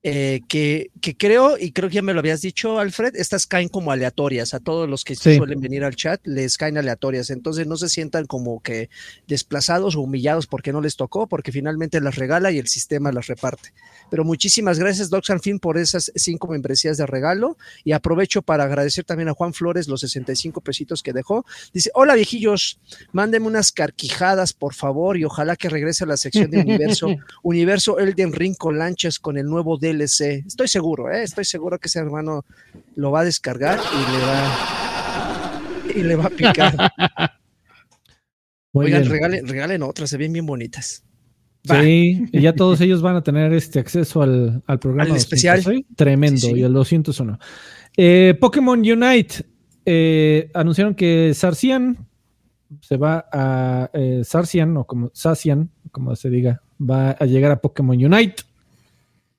Eh, que, que creo, y creo que ya me lo habías dicho, Alfred, estas caen como aleatorias. A todos los que Sí. suelen venir al chat les caen aleatorias. Entonces no se sientan como que desplazados o humillados porque no les tocó, porque finalmente las regala y el sistema las reparte. Pero muchísimas gracias, Docs Film, por esas cinco membresías de regalo. Y aprovecho para agradecer también a Juan Flores los 65 pesitos que dejó. Dice: Hola viejillos, mándenme unas carquijadas, por favor, y ojalá que regrese a la sección de universo, (laughs) universo Elden Ring con lanchas con el nuevo DLC. Estoy seguro, ¿eh? estoy seguro que ese hermano lo va a descargar y le va, y le va a picar. (laughs) Muy Oigan, regalen, regalen otras, se ven bien bonitas. Sí, y ya todos ellos van a tener este acceso al, al programa. Al especial. 206. Tremendo, Sí, sí. y el 201. Eh, Pokémon Unite. eh, anunciaron que Sarcian se va a. eh, Sarcian, o como Sacian, como se diga, va a llegar a Pokémon Unite,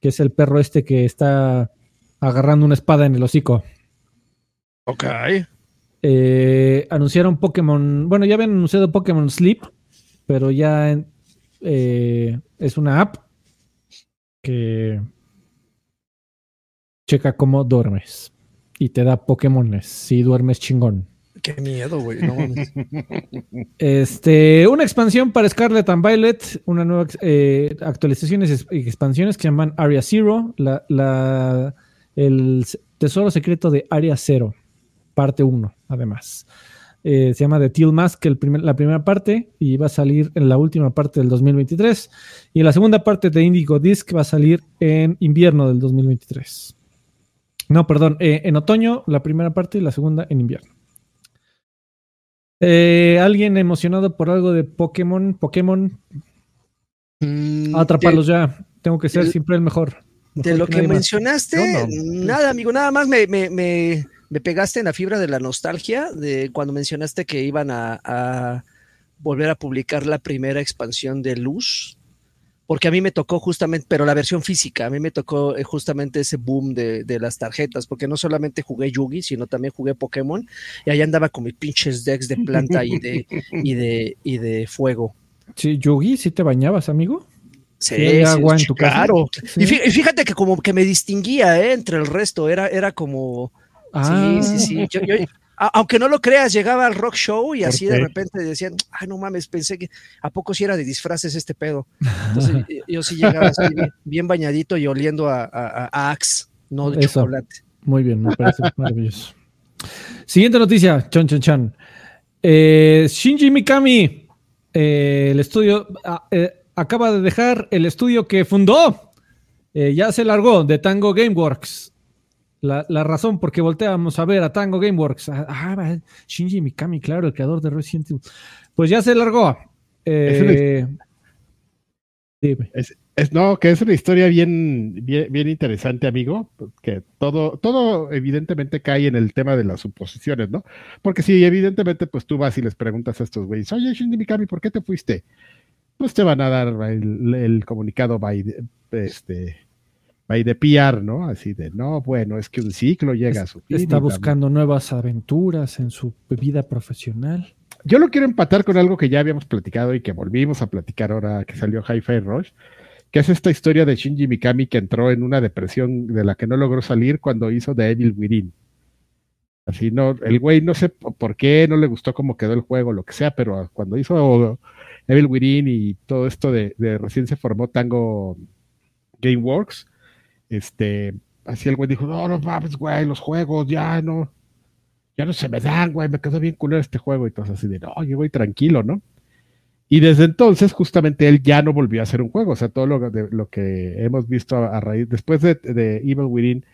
que es el perro este que está agarrando una espada en el hocico. Ok. Eh, anunciaron Pokémon. Bueno, ya habían anunciado Pokémon Sleep, pero ya eh, es una app que checa cómo duermes y te da Pokémones si duermes chingón. Qué miedo, güey. No mames. (laughs) Este, una expansión para Scarlet and Violet, una nueva eh, actualizaciones y expansiones que se llaman Area Zero, la, la- el tesoro secreto de Area Zero, parte 1, además. Eh, se llama The Teal Mask, el primer- la primera parte, y va a salir en la última parte del 2023. Y la segunda parte de Indigo Disc va a salir en invierno del 2023. No, perdón, eh, en otoño la primera parte y la segunda en invierno. Eh, ¿Alguien emocionado por algo de Pokémon? Pokémon, Mm, atraparlos ya. Tengo que ser el- siempre el mejor. De lo que mencionaste, nada, amigo, nada más me, me, me, me pegaste en la fibra de la nostalgia de cuando mencionaste que iban a, a volver a publicar la primera expansión de Luz, porque a mí me tocó justamente, pero la versión física, a mí me tocó eh, justamente ese boom de, de las tarjetas, porque no solamente jugué Yugi, sino también jugué Pokémon, y ahí andaba con mis pinches decks de planta y de, (laughs) y de, y de fuego. Sí, Yugi, ¿sí te bañabas, amigo? Sí, hay agua en tu casa? claro. Sí. Y fíjate que como que me distinguía ¿eh? entre el resto, era, era como... Ah, Sí, sí, sí. Yo- yo- a- aunque no lo creas, llegaba al rock show y ¿Por así de repente decían, ay, no mames, pensé que a poco si era de disfraces este pedo. (laughs) Entonces yo- sí llegaba así bien, bien bañadito y oliendo a, a- a Axe, no de Eso. chocolate. Muy bien, me parece maravilloso. Siguiente noticia, Chan Chan Chan. Eh, Shinji Mikami, eh, el estudio, ah, eh, acaba de dejar el estudio que fundó. Ya se largó de Tango Gameworks. La, la razón por qué volteamos a ver a Tango Gameworks. Ah, ah, Shinji Mikami, claro, el creador de Resident Evil. Pues ya se largó. Eh, dime. Es, no, que es una historia bien, bien, bien interesante, amigo, que todo, todo evidentemente cae en el tema de las suposiciones, ¿no? Porque si evidentemente, pues tú vas y les preguntas a estos güeyes, oye, Shinji Mikami, ¿por qué te fuiste? Pues te van a dar el, el comunicado by, este, by de PR, ¿no? Así de, no, bueno, es que un ciclo llega a su fin. Está bla, bla". buscando nuevas aventuras en su vida profesional. Yo lo quiero empatar con algo que ya habíamos platicado y que volvimos a platicar ahora que salió Hi-Fi Rush, que es esta historia de Shinji Mikami que entró en una depresión de la que no logró salir cuando hizo The Evil Within. Así no, el güey no sé por qué, no le gustó cómo quedó el juego, lo que sea, pero cuando hizo Evil Within y todo esto de, de recién se formó Tango Gameworks, este, así el güey dijo, no, no mames, güey, los juegos ya no, ya no se me dan, güey, me quedó bien culero este juego. Y entonces así de, no, yo voy tranquilo, ¿no? Y desde entonces, justamente él ya no volvió a hacer un juego. O sea, todo lo, de, lo que hemos visto a, raíz, después de, de, Evil Within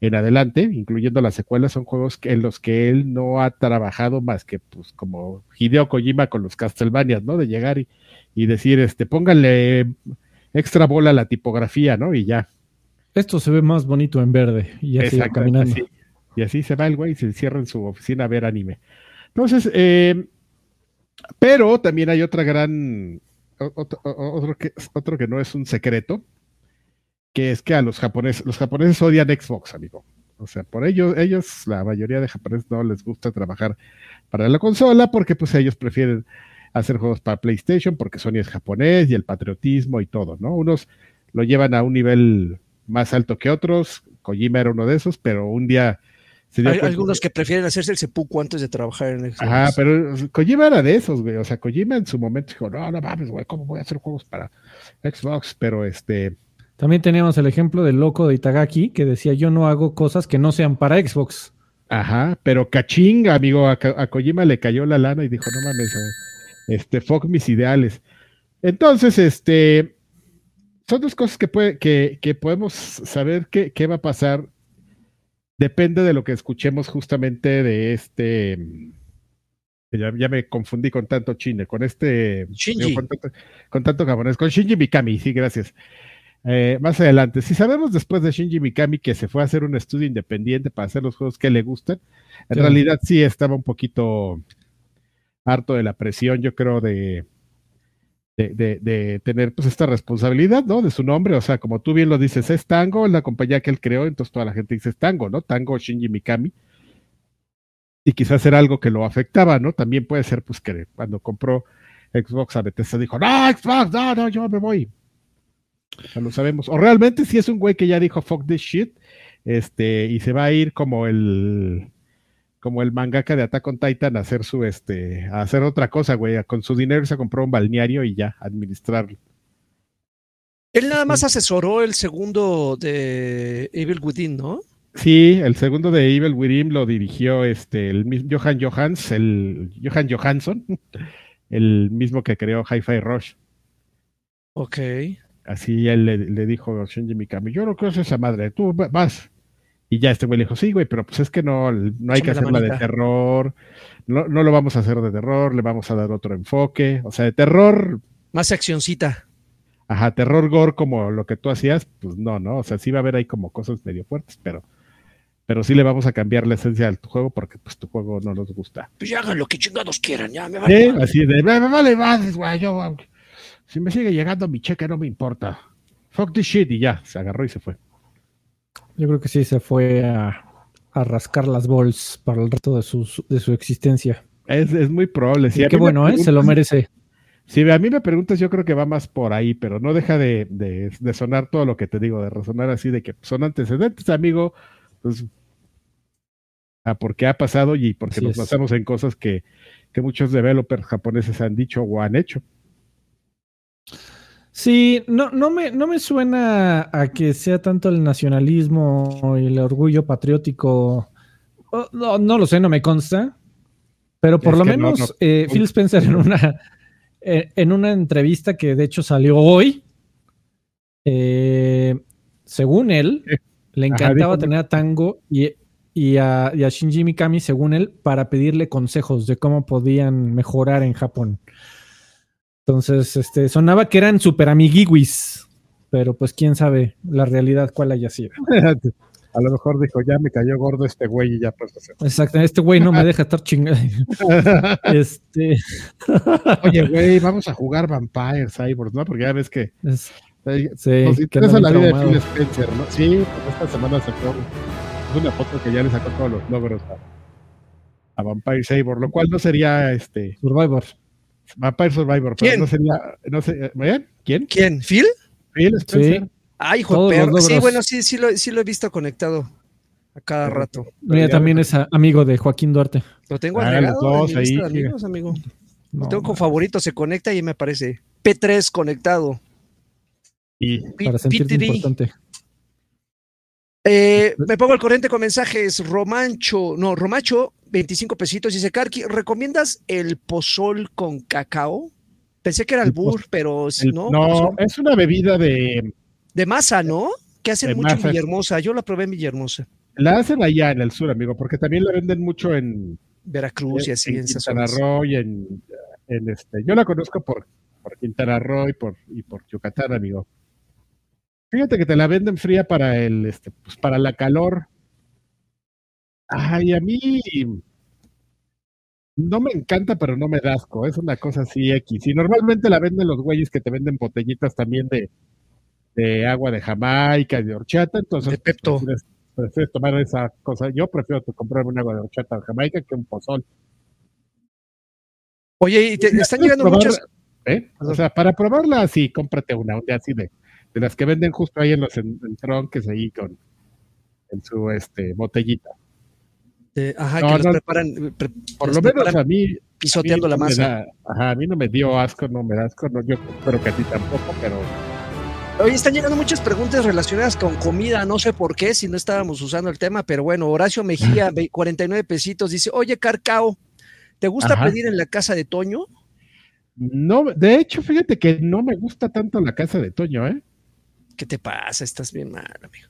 en adelante, incluyendo las secuelas, son juegos que, en los que él no ha trabajado más que, pues, como Hideo Kojima con los Castlevanias, ¿no? De llegar y, y decir, este, pónganle extra bola a la tipografía, ¿no? Y ya. Esto se ve más bonito en verde y Exacto, caminando. así. Y así se va el güey y se encierra en su oficina a ver anime. Entonces, eh, pero también hay otra gran, otro, otro, que, otro que no es un secreto, que es que a los japoneses, los japoneses odian Xbox, amigo. O sea, por ello, ellos, la mayoría de japoneses no les gusta trabajar para la consola porque pues ellos prefieren hacer juegos para PlayStation porque Sony es japonés y el patriotismo y todo, ¿no? Unos lo llevan a un nivel más alto que otros, Kojima era uno de esos, pero un día se dio Hay algunos que... que prefieren hacerse el seppuku antes de trabajar en Xbox. Ajá, pero Kojima era de esos, güey. O sea, Kojima en su momento dijo, no, no mames, güey, ¿cómo voy a hacer juegos para Xbox? Pero este. También teníamos el ejemplo del loco de Itagaki que decía, yo no hago cosas que no sean para Xbox. Ajá, pero cachinga, amigo, a, a Kojima le cayó la lana y dijo, no mames, este, fuck mis ideales. Entonces, este, son dos cosas que, puede, que, que podemos saber qué, qué va a pasar depende de lo que escuchemos justamente de este. Ya, ya me confundí con tanto chine, con este. Con tanto, con tanto, japonés, con Shinji Mikami, sí, gracias. Eh, más adelante, si sabemos después de Shinji Mikami que se fue a hacer un estudio independiente para hacer los juegos que le gustan, en sí. realidad sí estaba un poquito harto de la presión, yo creo, de, de, de, de, tener pues esta responsabilidad, ¿no? De su nombre, o sea, como tú bien lo dices, es Tango, la compañía que él creó, entonces toda la gente dice es Tango, ¿no? Tango Shinji Mikami. Y quizás era algo que lo afectaba, ¿no? También puede ser, pues, que cuando compró Xbox a Bethesda dijo, no, Xbox, no, no, yo me voy. Ya lo sabemos. O realmente si es un güey que ya dijo, fuck this shit, este, y se va a ir como el como el mangaka de Attack on Titan a hacer su este a hacer otra cosa, güey, con su dinero se compró un balneario y ya administrarlo. Él nada más asesoró el segundo de Evil Within, ¿no? Sí, el segundo de Evil Within lo dirigió este el mismo Johan Johans, el Johan Johansson, (laughs) el mismo que creó Hi-Fi Rush. Ok. Así él le, le dijo a Shinji Mikami, yo no quiero esa madre, tú vas. Y ya este güey le dijo, sí, güey, pero pues es que no, no hay que Échame hacerla de terror, no, no lo vamos a hacer de terror, le vamos a dar otro enfoque. O sea, de terror, Más accioncita. ajá, terror gore como lo que tú hacías, pues no, ¿no? O sea, sí va a haber ahí como cosas medio fuertes, pero, pero sí le vamos a cambiar la esencia de tu juego porque pues tu juego no nos gusta. Pues ya hagan lo que chingados quieran, ya me Sí, así de, me, vale madres, güey, yo, si me sigue llegando mi cheque no me importa. Fuck this shit y ya, se agarró y se fue. Yo creo que sí se fue a, a rascar las bols para el resto de su, de su existencia. Es, es muy probable. Y a qué bueno, ¿eh? Se lo merece. Si a mí me preguntas, yo creo que va más por ahí, pero no deja de, de- de sonar todo lo que te digo, de resonar así, de que son antecedentes, amigo, pues, ah, porque ha pasado y porque Así nos basamos en cosas que, que muchos developers japoneses han dicho o han hecho. Sí, no, no, me, no me suena a que sea tanto el nacionalismo y el orgullo patriótico. Oh, No, no lo sé, no me consta. Pero por Es lo no, menos no. eh, Phil Spencer en una, eh, en una entrevista que de hecho salió hoy, eh, según él, Eh, le encantaba tener a Tango y, y a, y a Shinji Mikami, según él, para pedirle consejos de cómo podían mejorar en Japón. Entonces, este, sonaba que eran super amiguiwis, pero pues quién sabe la realidad cuál haya sido. (laughs) A lo mejor dijo, ya me cayó gordo este güey y ya pues. Exacto, este güey no me deja estar chingando. (laughs) Este, Oye, güey, vamos a jugar Vampire Cyborg, ¿no? Porque ya ves que es- eh, sí, nos interesa la vida de. Phil Spencer, ¿no? Sí, pues esta semana sacó una foto que ya le sacó todos los logros a, a Vampire Cyborg, lo cual no sería este Survivor. Vampire Survivor, pero ¿Quién? no sería, no sé, ¿bien? ¿Quién? ¿Quién? ¿Phil? Phil Spencer. Sí. Ay, hijo perro. Sí, bueno, sí, sí lo, sí lo he visto conectado a cada rato. Mira, también lo- es amigo de Joaquín Duarte. Lo tengo Ah, agregado en mi lista ahí, de amigos, amigo. Lo No, tengo como man, favorito, se conecta y me aparece P3 conectado. Y Pi- para sentirte importante. Eh, me pongo al corriente con mensajes. Romancho, no, Romacho, 25 pesitos. Dice, Karki, ¿recomiendas el pozol con cacao? Pensé que era el bur, pero el- no. no, pozol. es una bebida de, De masa, ¿no? Que hacen mucho en masa. Villahermosa. Yo la probé en Villahermosa. la hacen allá en el sur, amigo, porque también la venden mucho en, Veracruz y así en, en Quintana zonas. Roo y en, en este, yo la conozco por, por Quintana Roo y por, y por Yucatán, amigo. Fíjate que te la venden fría para el, este, pues para la calor. Ay, a mí no me encanta, pero no me da asco. Es una cosa así X. Y normalmente la venden los güeyes que te venden botellitas también de, de agua de Jamaica y de horchata. Entonces, De pues, Pepto. prefieres, prefieres tomar esa cosa. Yo prefiero comprarme un agua de horchata de Jamaica que un pozol. Oye, y te, están llegando probar- muchas. ¿eh? O sea, para probarla, sí, cómprate una, un día así de, de las que venden justo ahí en los en, en tronques ahí con en su este botellita. Eh, ajá, No, que no. preparan. pre- Por lo menos a mí, a mí pisoteando la no masa. da- ajá, a mí no me dio asco, no me da asco, no, yo espero que a ti tampoco, pero Oye, están llegando muchas preguntas relacionadas con comida, no sé por qué, si no estábamos usando el tema, pero bueno, Horacio Mejía, (laughs) ve- 49 pesitos, dice, oye, Carcao, ¿te gusta Ajá. pedir en la casa de Toño? no, de hecho, fíjate que no me gusta tanto la casa de Toño, ¿eh? ¿Qué te pasa? Estás bien mal, amigo.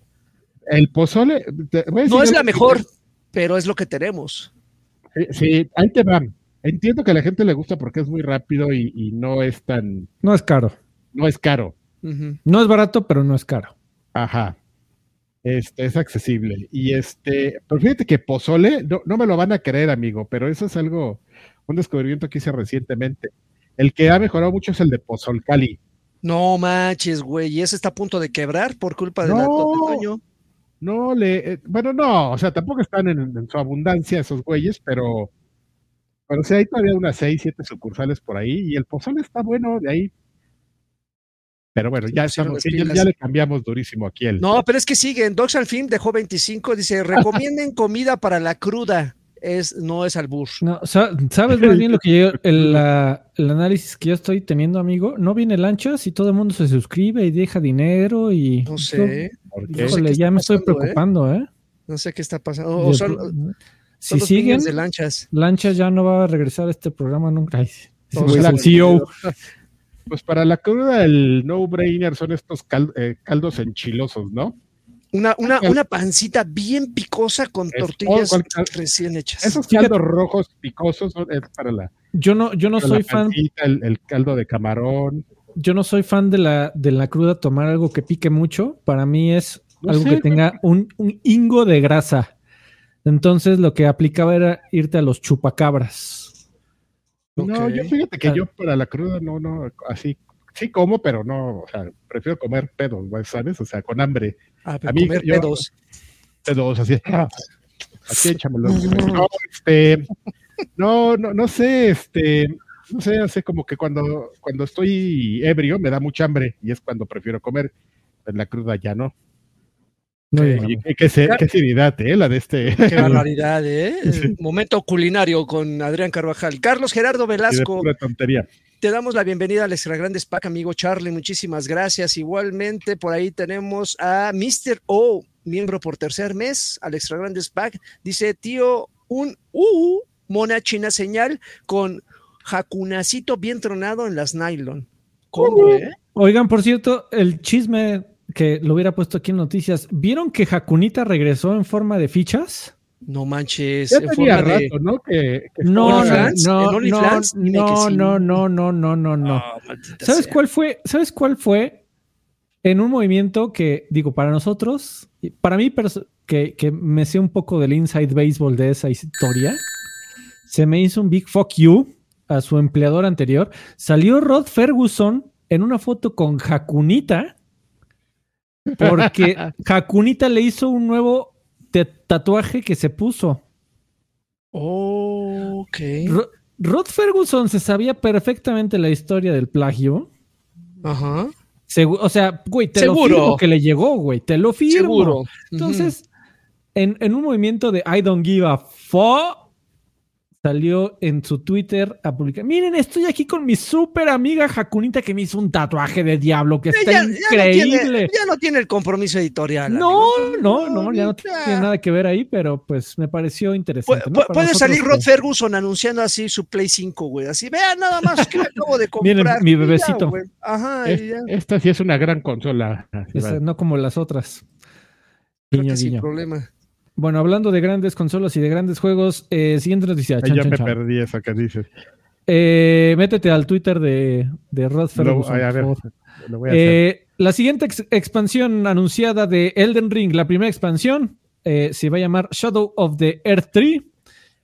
El pozole, te No es la que- mejor, pero es lo que tenemos. Sí, sí, ahí te va. Entiendo que a la gente le gusta porque es muy rápido y, y no es tan, No es caro. no es caro. No es barato, pero no es caro. Ajá. Este, es accesible. Y este, pero fíjate que pozole, no, no me lo van a creer, amigo, pero eso es algo, un descubrimiento que hice recientemente. El que ha mejorado mucho es el de Pozol Cali. No manches, güey, y ese está a punto de quebrar por culpa de la No. de. No le, eh, bueno, no, o sea, tampoco están en, en su abundancia esos güeyes, pero, pero sí hay todavía unas seis, siete sucursales por ahí, y el pozole está bueno de ahí. Pero bueno, ya estamos, ya, le cambiamos durísimo aquí el. No, pero es que siguen. Docs al fin dejó 25, dice, (laughs) recomienden comida para la cruda. Es, no es albur. No, sa- ¿Sabes más bien lo que yo, el, la- el análisis que yo estoy teniendo, amigo? No viene lanchas y todo el mundo se suscribe y deja dinero y... No sé, ¿por no qué? sé Híjole, qué ya está me estoy pasando, ¿eh? preocupando, ¿eh? no sé qué está pasando. O Yo- son, si siguen, de lanchas. lanchas ya no va a regresar a este programa nunca. Ay, el CEO. (laughs) Pues para la cruda, el no-brainer son estos cal- eh, caldos enchilosos, ¿no? Una, una, una pancita bien picosa con Es- tortillas oh, recién hechas. Esos caldos rojos picosos son es para la, Yo no, yo no soy la fan, el caldo de camarón. Yo no soy fan de la, de la cruda tomar algo que pique mucho. Para mí es No algo sé, que tenga un, un hingo de grasa. Entonces lo que aplicaba era irte a los chupacabras. No, yo fíjate que Ah. yo para la cruda no, no, así, sí como, pero no, o sea, prefiero comer pedos, güey, ¿sabes? O sea, con hambre, Ah, pero a mí- comer yo- pedos. pedos, así, ah, así échamelo. (laughs) No, este, no, no, no sé, este, no sé, hace como que cuando, cuando estoy ebrio me da mucha hambre y es cuando prefiero comer, en la cruda ya no. Qué, qué se- qué seriedad, eh, la de este. Qué barbaridad, ¿eh? (laughs) Sí. Momento culinario con Adrián Carvajal. Carlos Gerardo Velasco, pura tontería. te damos la bienvenida al Extra Grandes Pack, amigo Charlie. Muchísimas gracias. Igualmente, por ahí tenemos a Mr. O, miembro por tercer mes al Extra Grandes Pack. Dice, tío, un uh, mona china señal con jacunacito bien tronado en las nylon. ¿Cómo, eh? Oigan, por cierto, el chisme que lo hubiera puesto aquí en noticias, ¿vieron que Jacunita regresó en forma de fichas? No manches. Ya en tenía forma de- rato, ¿no? Que, que No, no, no, ¿En no, no, sí. no, no, no, no, no, no. Ah, ¿Sabes sea. cuál fue? ¿Sabes cuál fue? En un movimiento que, digo, para nosotros, para mí, que, que me sé un poco del inside baseball de esa historia, se me hizo un big fuck you a su empleador anterior. Salió Rod Ferguson en una foto con Jacunita, porque (laughs) Jacunita le hizo un nuevo tatuaje que se puso. Oh, ok. Ro- Rod Ferguson se sabía perfectamente la historia del plagio. Ajá. Segu- o sea, güey, te Seguro. lo firmo que le llegó, güey, te lo firmo. Seguro. Entonces, en, en un movimiento de I don't give a fuck, salió en su Twitter a publicar, miren, estoy aquí con mi súper amiga Jacunita que me hizo un tatuaje de diablo que está Ya- ya no tiene- increíble. Ya no tiene el compromiso editorial. No, amigo. no, no, ya no tiene nada que ver ahí, pero pues me pareció interesante. Puede nosotros salir Rod Ferguson anunciando así su Play 5, güey. Así, vean nada más que (laughs) acabo de comprar. Miren, mi ya, bebecito. Ajá, Es- y ya. esta sí es una gran consola. No como las otras. Creo Guiño, que sin problema. Bueno, hablando de grandes consolas y de grandes juegos, eh, siguiente noticia. Chan, ya chan, me chan. perdí eso que dices. Eh, métete al Twitter de, de Rod Lo- Ferguson. ay, a ver, lo voy a hacer. Eh, la siguiente ex- expansión anunciada de Elden Ring, la primera expansión, eh, se va a llamar Shadow of the Earth 3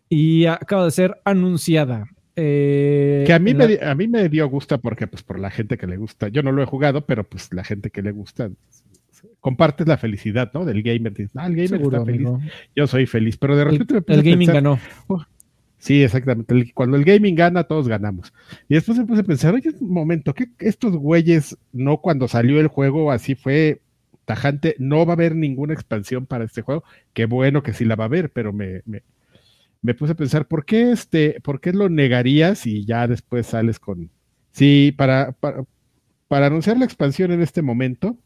y acaba de ser anunciada. Eh, Que a mí, me, a mí me dio gusto porque, pues, por la gente que le gusta. Yo no lo he jugado, pero pues la gente que le gusta compartes la felicidad, ¿no? Del gamer. Dices, ah, el gamer Seguro, está feliz. amigo. Yo soy feliz, pero de El, repente me puse el gaming pensar, ganó. Sí, exactamente. El- cuando el gaming gana, todos ganamos. Y después me puse a pensar, oye, un momento, que estos güeyes, no cuando salió el juego, así fue tajante, no va a haber ninguna expansión para este juego. Qué bueno que sí la va a haber, pero me, me, me puse a pensar, ¿por qué este, por qué lo negarías y ya después sales con. Sí, para, para, para anunciar la expansión en este momento.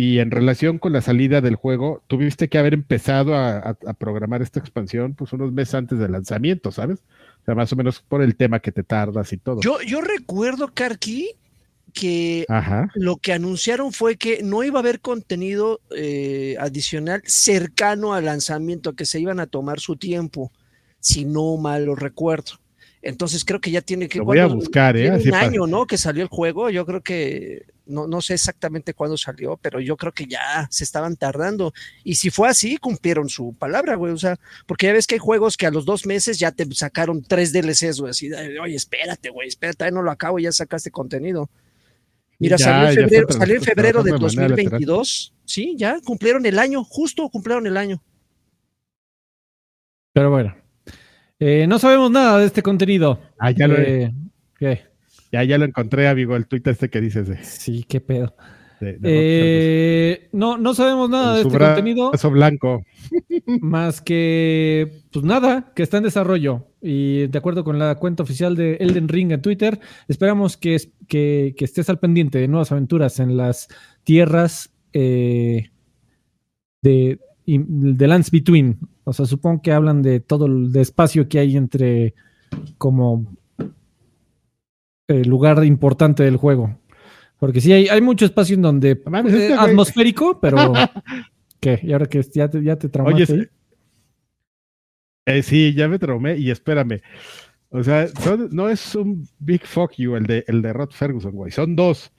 Y en relación con la salida del juego, tuviste que haber empezado a, a- a programar esta expansión pues unos meses antes del lanzamiento, ¿sabes? O sea, más o menos por el tema que te tardas y todo. Yo, yo recuerdo, Karki, que Ajá. lo que anunciaron fue que no iba a haber contenido eh, adicional cercano al lanzamiento, que se iban a tomar su tiempo, si no mal lo recuerdo. Entonces creo que ya tiene que... Lo voy a buscar, ¿eh? Así un para- año, ¿no? Que salió el juego. Yo creo que no, no sé exactamente cuándo salió, pero yo creo que ya se estaban tardando. Y si fue así, cumplieron su palabra, güey. O sea, porque ya ves que hay juegos que a los dos meses ya te sacaron tres DLCs, güey. Así, de, oye, espérate, güey, espérate, no lo acabo, ya sacaste contenido. Mira, Ya, salió en febrero, están salió en febrero de de manera lateral. 2022. Sí, ya cumplieron el año, justo cumplieron el año. Pero bueno. Eh, no sabemos nada de este contenido. Ah, ya, lo, Eh, ¿qué? Ya, ya lo encontré, amigo, el Twitter este que dices de, Sí, qué pedo. de- de Eh, no, no sabemos nada de este contenido. brazo blanco. (laughs) Más que, pues nada, que está en desarrollo. Y de acuerdo con la cuenta oficial de Elden Ring en Twitter, esperamos que, que, que estés al pendiente de nuevas aventuras en las tierras eh, de, de Lands Between. O sea, supongo que hablan de todo el espacio que hay entre como el lugar importante del juego. Porque sí, hay, hay mucho espacio en donde mames, eh, güey- atmosférico, pero (laughs) ¿qué? Y ahora que ya te, ya te traumaste. Oye, ahí? eh, sí, ya me traumé y espérame. O sea, son- no es un big fuck you el de, el de Rod Ferguson, güey. Son dos.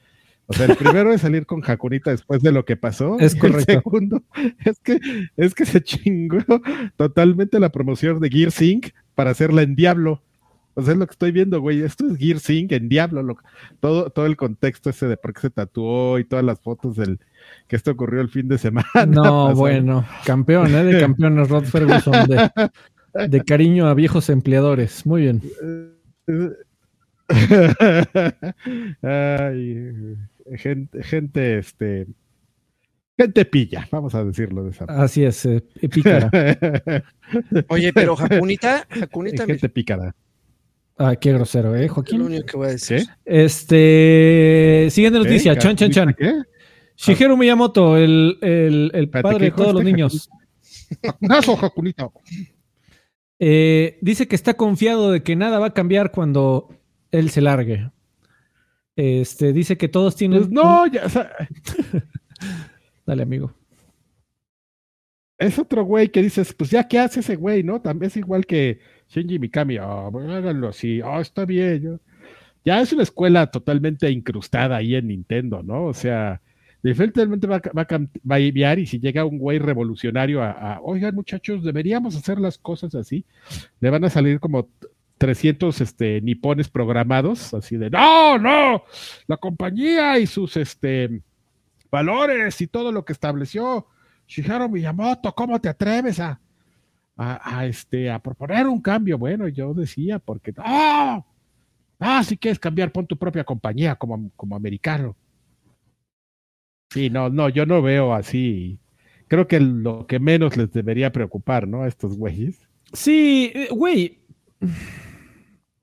O sea, el primero es salir con Jacunita después de lo que pasó. (laughs) Es correcto. El segundo es que, es que se chingó totalmente la promoción de Gear Sync para hacerla en Diablo. O sea, es lo que estoy viendo, güey. Esto es Gear Sync en Diablo. lo- todo, todo el contexto ese de por qué se tatuó y todas las fotos del que esto ocurrió el fin de semana. No, (laughs) bueno, campeón, ¿eh? De (laughs) campeones Rod Ferguson, de, de (laughs) cariño a viejos empleadores. Muy bien. Ay, gente, gente, este, gente pilla, vamos a decirlo de esa manera. Así es, eh, pícara. Oye, pero Jacunita, Jacunita, gente pícara. Ah, qué grosero, ¿eh, es lo Joaquín? único que voy a decir. ¿Qué? Este, siguiente noticia, chan, chan, chan. ¿Qué? Shigeru Miyamoto, el, el, el padre ¿qué de todos los este niños, eh, dice que está confiado de que nada va a cambiar cuando él se largue. Este, dice que todos tienen. Pues no, ya, o sea, (laughs) Dale, amigo. es otro güey que dices, pues ya, ¿qué hace ese güey, no? También es igual que Shinji Mikami, ah, bueno, háganlo así, ah, está bien. yo- Ya es una escuela totalmente incrustada ahí en Nintendo, ¿no? O sea, definitivamente va, a cambiar y si llega un güey revolucionario a, a, oigan muchachos, deberíamos hacer las cosas así, le van a salir como 300 este, nipones programados, así de, no, no, la compañía y sus este, valores y todo lo que estableció Shigeru Miyamoto, ¿cómo te atreves a, a, este, a proponer un cambio? Bueno, yo decía, porque no, ah, si quieres cambiar, pon tu propia compañía como, como americano. Sí, no, no, yo no veo así. Creo que lo que menos les debería preocupar, ¿no? A estos güeyes. Sí, eh, güey.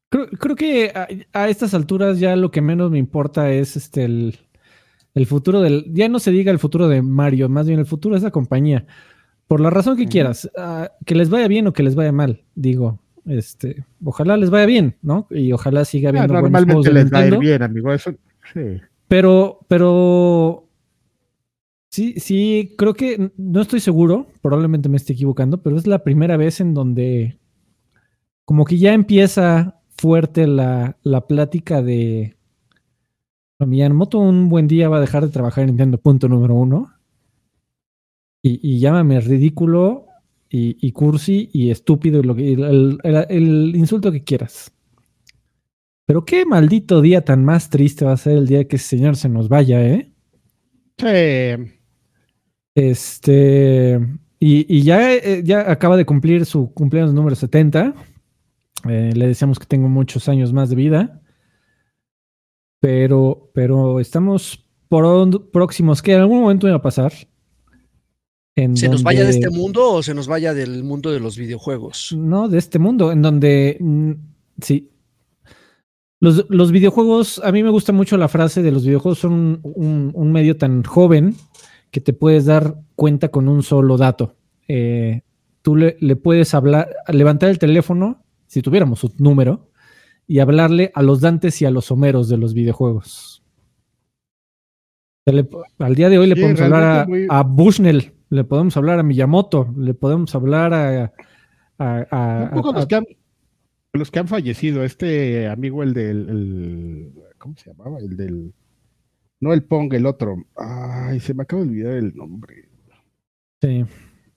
Creo, creo que a, a estas alturas ya lo que menos me importa es este el, el futuro del. Ya no se diga el futuro de Mario, más bien el futuro de esa compañía. Por la razón que quieras, ah, que les vaya bien o que les vaya mal, digo. Este, ojalá les vaya bien, ¿no? Y ojalá siga Ah, habiendo buenos juegos normalmente de les va a ir Nintendo. bien, amigo. Eso, sí. Pero, pero sí, sí, creo que no estoy seguro, probablemente me esté equivocando, pero es la primera vez en donde como que ya empieza fuerte la, la plática de Miyamoto un buen día va a dejar de trabajar en Nintendo, punto número uno. Y, y llámame ridículo y, y cursi y estúpido y lo que, el, el- el insulto que quieras. Pero qué maldito día tan más triste va a ser el día que ese señor se nos vaya, ¿eh? Sí. Este. Y, y ya, eh, ya acaba de cumplir su cumpleaños número 70. Eh, le deseamos que tenga muchos años más de vida. Pero, pero estamos por próximos que en algún momento iba a pasar. En ¿Se nos vaya de este mundo o se nos vaya del mundo de los videojuegos? No, de este mundo, en donde mm, sí. Los, los videojuegos, a mí me gusta mucho la frase de los videojuegos son un, un- un medio tan joven que te puedes dar cuenta con un solo dato. Eh, tú le, le puedes hablar, levantar el teléfono, si tuviéramos su número, y hablarle a los Dantes y a los Homeros de los videojuegos. Le- al día de hoy le Sí, podemos hablar a, realmente muy- a Bushnell, le podemos hablar a Miyamoto, le podemos hablar a, a- a- Un poco a- los que han, los que han fallecido, este amigo, el del, el- ¿cómo se llamaba? El del, no el Pong, el otro. Ay, se me acaba de olvidar el nombre. sí,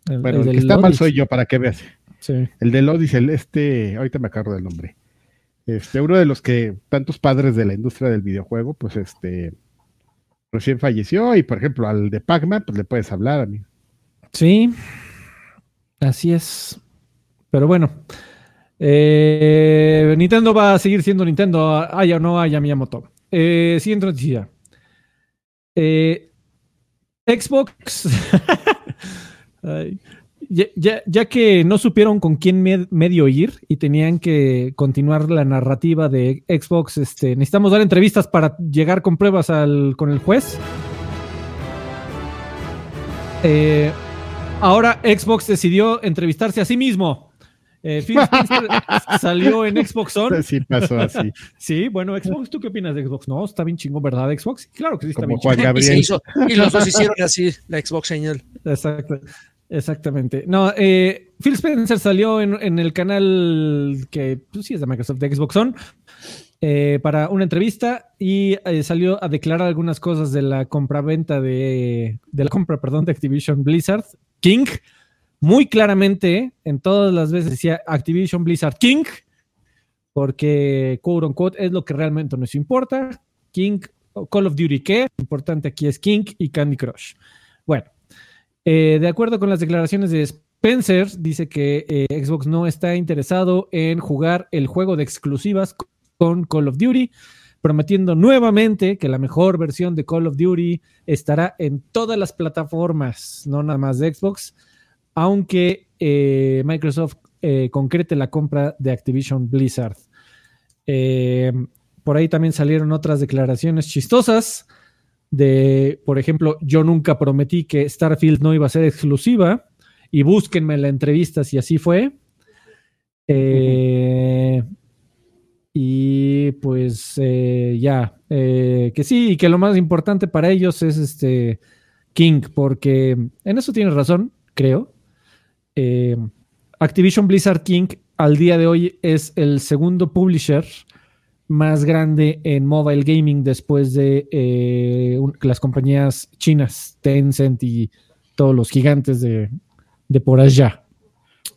el- Bueno, el el, que está mal soy yo, para que veas. sí. El del Odyssey, el este, ahorita me acuerdo del nombre. Este, uno de los que tantos padres de la industria del videojuego, pues este, recién falleció y por ejemplo al de Pac-Man, pues le puedes hablar, amigo. Sí, así es. Pero bueno, eh, Nintendo va a seguir siendo Nintendo, haya o no haya Miyamoto. Eh, siguiente noticia. Eh, Xbox. (laughs) Ya, ya- ya que no supieron con quién me- medio ir y tenían que continuar la narrativa de Xbox, este, necesitamos dar entrevistas para llegar con pruebas al, con el juez. Eh, ahora Xbox decidió entrevistarse a sí mismo Eh, Phil (laughs) Spencer salió en Xbox On. Sí, pasó así. (laughs) Sí, bueno, Xbox, ¿tú qué opinas de Xbox? No, está bien chingón, ¿verdad, Xbox? Claro que sí, está Como bien Juan Y, se Gabriel. hizo- y los dos hicieron así, la Xbox señal. Exacto, exactamente. No, eh, Phil Spencer salió en, en el canal que pues, sí es de Microsoft, de Xbox On, eh, para una entrevista y eh, salió a declarar algunas cosas de la compraventa de, de la compra, perdón, de Activision Blizzard King. Muy claramente, en todas las veces decía Activision Blizzard King, porque quote unquote es lo que realmente nos importa. King, Call of Duty, ¿qué? Lo importante aquí es King y Candy Crush. Bueno, eh, de acuerdo con las declaraciones de Spencer, dice que eh, Xbox no está interesado en jugar el juego de exclusivas con Call of Duty, prometiendo nuevamente que la mejor versión de Call of Duty estará en todas las plataformas, no nada más de Xbox, aunque eh, Microsoft eh, concrete la compra de Activision Blizzard. Eh, por ahí también salieron otras declaraciones chistosas de, por ejemplo, yo nunca prometí que Starfield no iba a ser exclusiva y búsquenme la entrevista si así fue. Eh, y pues eh, ya, eh, que sí, y que lo más importante para ellos es este King, porque en eso tienes razón, creo. Eh, Activision Blizzard King al día de hoy es el segundo publisher más grande en mobile gaming después de las compañías chinas, Tencent y todos los gigantes de, de por allá.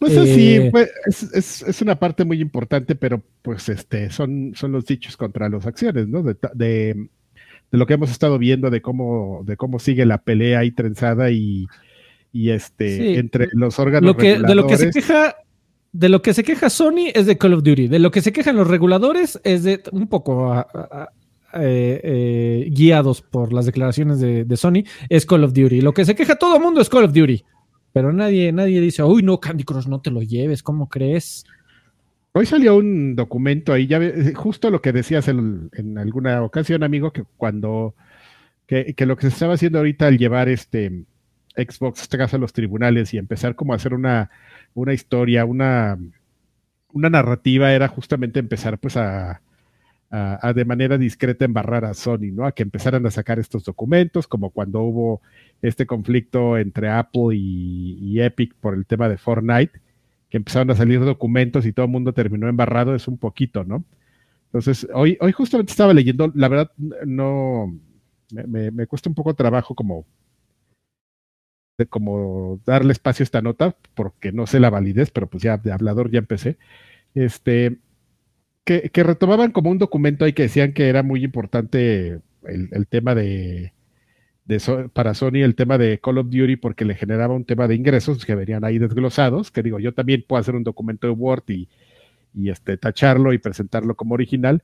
Pues sí, Eh, pues, es, es- es una parte muy importante, pero pues este son, son los dichos contra las acciones, ¿no? De, de- de lo que hemos estado viendo, de cómo, de cómo sigue la pelea ahí trenzada y, y este Sí. entre los órganos Lo que, de lo que se queja, de lo que se queja Sony es de Call of Duty. De lo que se quejan los reguladores es de un poco a- a- a- eh, eh, guiados por las declaraciones de, de Sony, es Call of Duty. Lo que se queja todo el mundo es Call of Duty. Pero nadie, nadie dice, uy, no, Candy Crush, no te lo lleves, ¿cómo crees? Hoy salió un documento ahí, ya ve- justo lo que decías en, alguna ocasión, amigo, que cuando que, que lo que se estaba haciendo ahorita al llevar este Xbox caso a los tribunales y empezar como a hacer una, una historia, una, una narrativa, era justamente empezar pues a, a- de manera discreta embarrar a Sony, ¿no? A que empezaran a sacar estos documentos, como cuando hubo este conflicto entre Apple y, Epic por el tema de Fortnite que empezaron a salir documentos y todo el mundo terminó embarrado, es un poquito, ¿no? Entonces, hoy, hoy justamente estaba leyendo, la verdad, no, me, me- me cuesta un poco trabajo como, de como darle espacio a esta nota, porque no sé la validez, pero pues ya de hablador ya empecé. Este, que, retomaban como un documento ahí que decían que era muy importante el, tema de, de So- para Sony el tema de Call of Duty porque le generaba un tema de ingresos que venían ahí desglosados, que digo, yo también puedo hacer un documento de Word y, y este, tacharlo y presentarlo como original.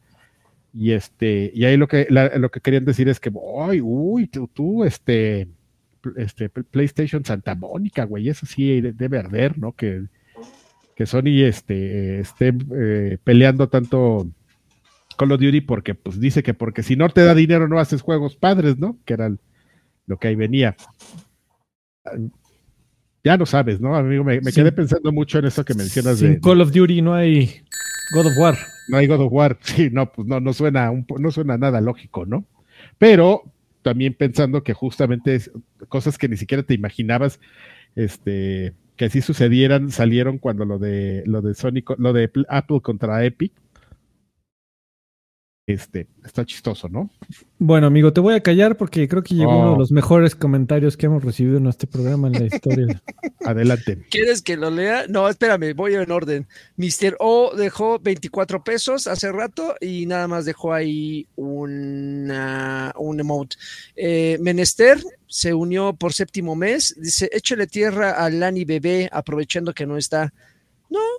Y este, y ahí lo que, la- lo que querían decir es que, uy, uy, tú, tú, este, este, pl- PlayStation Santa Mónica, güey, eso sí de- debe arder, ¿no? Que, que Sony este, esté eh, peleando tanto Call of Duty porque, pues dice que porque si no te da dinero no haces juegos padres, ¿no? Que era lo que ahí venía. Ya no sabes, ¿no, amigo? Me, me Sí. quedé pensando mucho en eso que mencionas Sin de, Call of Duty no hay God of War. no hay God of War. (laughs) Sí, no, pues no, no suena, un no suena nada lógico, ¿no? Pero también pensando que justamente es cosas que ni siquiera te imaginabas, este, que así sucedieran, salieron cuando lo de lo de Sony, co- lo de Pl- Apple contra Epic. Este, está chistoso, ¿no? Bueno, amigo, te voy a callar porque creo que llegó Oh. uno de los mejores comentarios que hemos recibido en este programa en la (laughs) historia. Adelante. ¿Quieres que lo lea? No, espérame, voy en orden. Mr. O dejó 24 pesos hace rato y nada más dejó ahí una, un emote. Eh, Menester se unió por séptimo mes. Dice, échale tierra a Lani Bebé aprovechando que no está.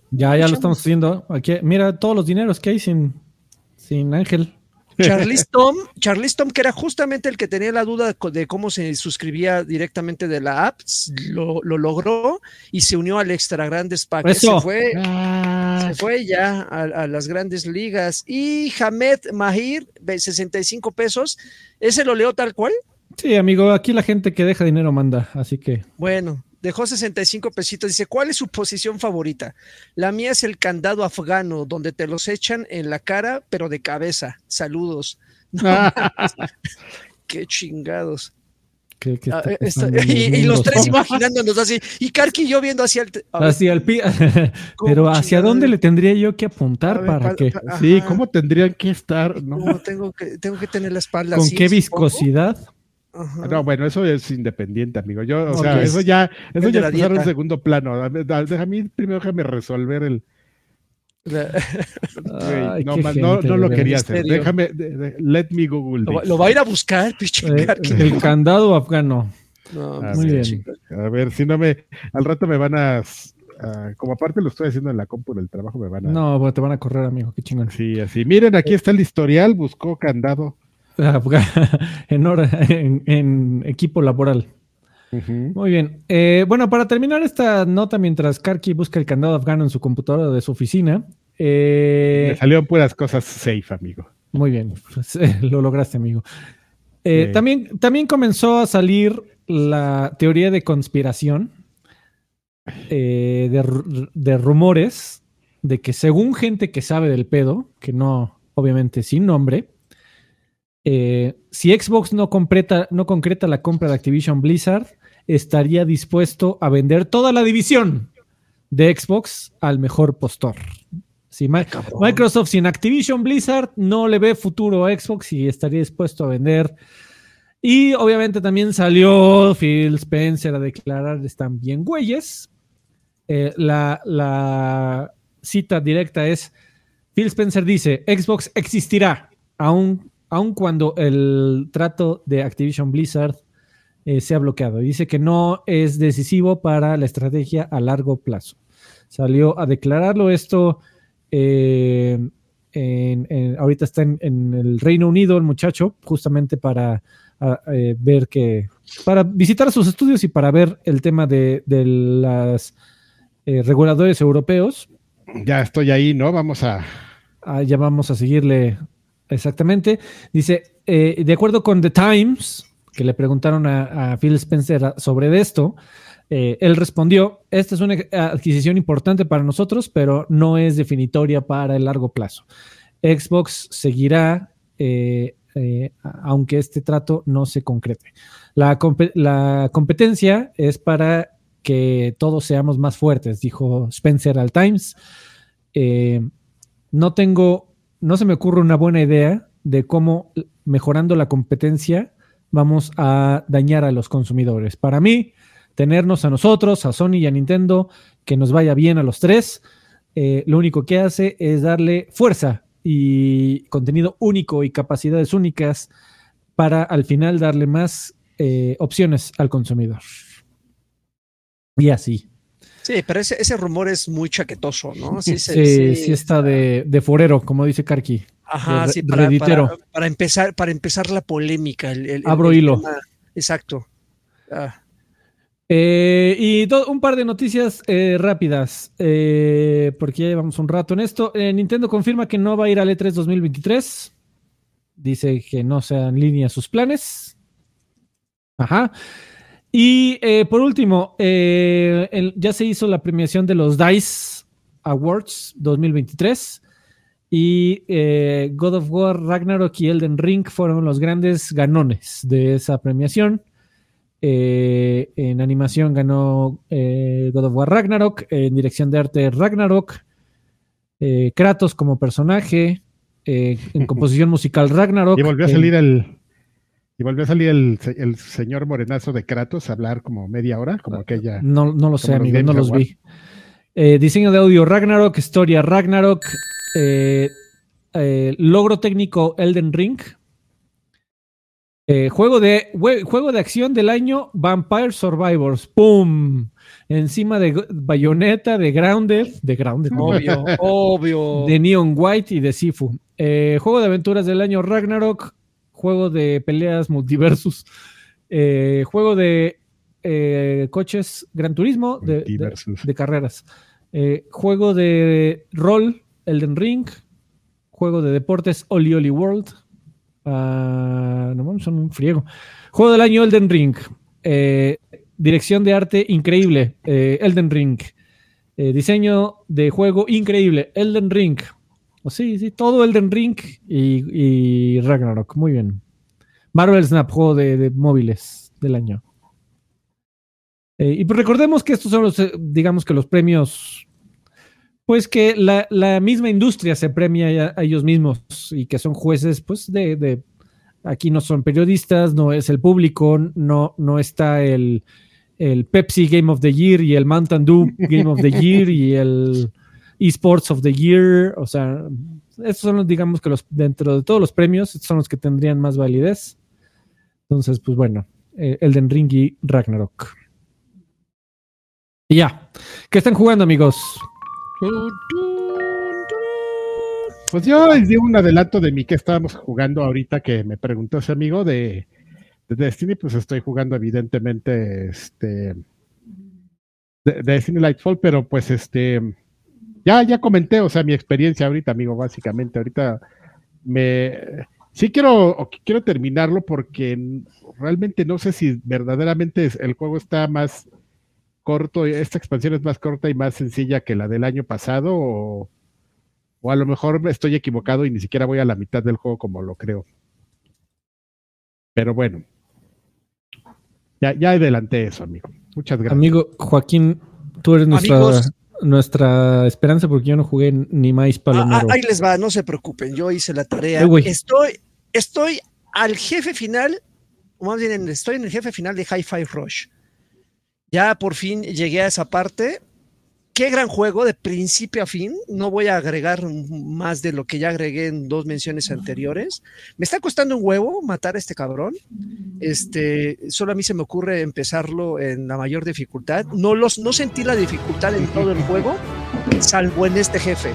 ya, ya lo estamos haciendo. Aquí, mira todos los dineros que hay sin, sin Ángel. Charlize Tom, que era justamente el que tenía la duda de cómo se suscribía directamente de la app, lo, lo logró y se unió al Extra Grandes Pack. Se fue, Ah, se fue ya a, a las grandes ligas. Y Hamed Mahir, ve- 65 pesos. ¿Ese lo leo tal cual? Sí, amigo, aquí la gente que deja dinero manda, así que Bueno, Dejó 65 pesitos. Dice, ¿cuál es su posición favorita? La mía es el candado afgano, donde te los echan en la cara, pero de cabeza. Saludos. (laughs) No, qué chingados. Que- que Ah, está- eh, está- y, y los tres imaginándonos así. Y Karki y yo viendo hacia el. Hacia el pi- (laughs) ¿cómo Pero ¿hacia dónde le tendría yo que apuntar ver, para pa- que? pa- Sí. ¿cómo tendrían que estar? No, No, tengo que, tengo que tener la espalda ¿Con así, qué viscosidad? Ajá. No, bueno, eso es independiente, amigo. Yo, o sea, eso ya, eso ya pasar dieta. segundo plano. A mí, a mí primero déjame resolver el. (laughs) (laughs) Ay, no, no, no lo quería hacer. misterio. Déjame, de- de- let me Google. lo, va- this. lo va a ir a buscar, (laughs) Eh, Karki. el candado afgano. No, A Muy ver, bien. A ver, si no me. Al rato me van a. como aparte lo estoy haciendo en la compu del trabajo, me van a. No, te van a correr, amigo. Qué chingón. Sí, así. Miren, aquí está el historial. Buscó candado. (laughs) En, hora- en- en equipo laboral. Muy bien. Eh, bueno, para terminar esta nota, mientras Karki busca el candado afgano en su computadora de su oficina. eh, Me salieron puras cosas safe, amigo. Muy bien, pues, eh, (laughs) lo lograste, amigo. Eh, también, también comenzó a salir la teoría de conspiración de, de rumores de que según gente que sabe del pedo, que no, obviamente sin nombre, eh, si Xbox no concreta, no concreta la compra de Activision Blizzard, estaría dispuesto a vender toda la división de Xbox al mejor postor. Si. Microsoft sin Activision Blizzard no le ve futuro a Xbox y estaría dispuesto a vender. Y obviamente también salió Phil Spencer a declarar están bien güeyes. Eh, la, la cita directa es, Phil Spencer dice, Xbox existirá aun, aun cuando el trato de Activision Blizzard eh, sea bloqueado. Dice que no es decisivo para la estrategia a largo plazo. Salió a declararlo esto. eh, en- en- ahorita está en, en el Reino Unido el muchacho, justamente para a- eh, ver que, para visitar sus estudios y para ver el tema de, de las eh, reguladores europeos. Ya estoy ahí, ¿no? Vamos a. Ah, ya vamos a seguirle exactamente. Dice, eh, de acuerdo con The Times, que le preguntaron a, Phil Spencer sobre esto, eh, él respondió, esta es una adquisición importante para nosotros, pero no es definitoria para el largo plazo. Xbox seguirá, eh, aunque este trato no se concrete. La, compe- la competencia es para que todos seamos más fuertes, dijo Spencer al Times. No tengo, no se me ocurre una buena idea de cómo mejorando la competencia vamos a dañar a los consumidores. Para mí, tenernos a nosotros, a Sony y a Nintendo, que nos vaya bien a los tres, eh, lo único que hace es darle fuerza y contenido único y capacidades únicas para al final darle más eh, opciones al consumidor. Y así. Sí, pero ese, ese rumor es muy chaquetoso, ¿no? Sí, Sí, está de, de forero, como dice Karki. Ajá, de sí, para, para- para empezar, para empezar la polémica. el- el- el- Abro el hilo. tema. Exacto. Ah, Eh, y do- un par de noticias eh, rápidas, eh, porque ya llevamos un rato en esto. Nintendo confirma que no va a ir al E3 2023. Dice que no se en línea sus planes. Ajá. Y eh, por último, eh, el- ya se hizo la premiación de los DICE Awards 2023. Y eh, God of War, Ragnarok y Elden Ring fueron los grandes ganones de esa premiación. Eh, en animación ganó eh, God of War Ragnarok, en dirección de arte Ragnarok, eh, Kratos como personaje, en (laughs) composición musical Ragnarok. Y volvió a salir el. Y volvió a salir el, se- el señor morenazo de Kratos a hablar como media hora, como aquella. No, no lo sé, amigo, no los vi. Eh, diseño de audio Ragnarok, historia Ragnarok, eh, eh, logro técnico Elden Ring. Eh, juego, de, jue- juego de acción del año Vampire Survivors. ¡Pum! Encima de Bayonetta, de Grounded, de Grounded, no, obvio, obvio. de Neon White y de Sifu. Eh, juego de aventuras del año Ragnarok. Juego de peleas multiversus. Eh, juego de eh, coches Gran Turismo. De, de- Multiversus. de carreras. Eh, juego de rol, Elden Ring. Juego de deportes, Oli Oli World. Ah, no son un friego. Juego del año, Elden Ring. Dirección de arte increíble, Elden Ring. Diseño de juego increíble, Elden Ring. Sí, sí, todo Elden Ring y, Ragnarok. Muy bien. Marvel Snap, juego de, móviles del año. Eh, y pues recordemos que estos son los, digamos que los premios, pues que la, misma industria se premia a, ellos mismos y que son jueces, pues de, aquí no son periodistas, no es el público, no, no está el, el Pepsi Game of the Year y el Mountain Dew Game of the Year y el (laughs) eSports of the Year. O sea, estos son los, digamos que los, dentro de todos los premios, son los que tendrían más validez. Entonces, pues bueno, eh, Elden Ring Ragnarok. Y ya. ¿Qué están jugando, amigos? Pues yo les di un adelanto de mí que estábamos jugando ahorita que me preguntó ese amigo de de Destiny, pues estoy jugando evidentemente este de, Destiny Lightfall, pero pues este ya, ya comenté, o sea, mi experiencia ahorita, amigo, básicamente. Ahorita me sí quiero, quiero terminarlo porque realmente no sé si verdaderamente el juego está más corto, esta expansión es más corta y más sencilla que la del año pasado, o, o a lo mejor estoy equivocado y ni siquiera voy a la mitad del juego como lo creo. Pero bueno, ya, ya adelanté eso, amigo. Muchas gracias. Amigo Joaquín, tú eres nuestra, nuestra esperanza porque yo no jugué ni más ah, palomero. Ah, ahí les va, no se preocupen, yo hice la tarea. estoy, estoy al jefe final, o más bien estoy en el jefe final de Hi-Fi Rush. Ya por fin llegué a esa parte qué gran juego de principio a fin. No voy a agregar más de lo que ya agregué en dos menciones anteriores. Me está costando un huevo matar a este cabrón. Este, solo a mí se me ocurre empezarlo en la mayor dificultad. No, los, no sentí la dificultad en todo el juego, salvo en este jefe.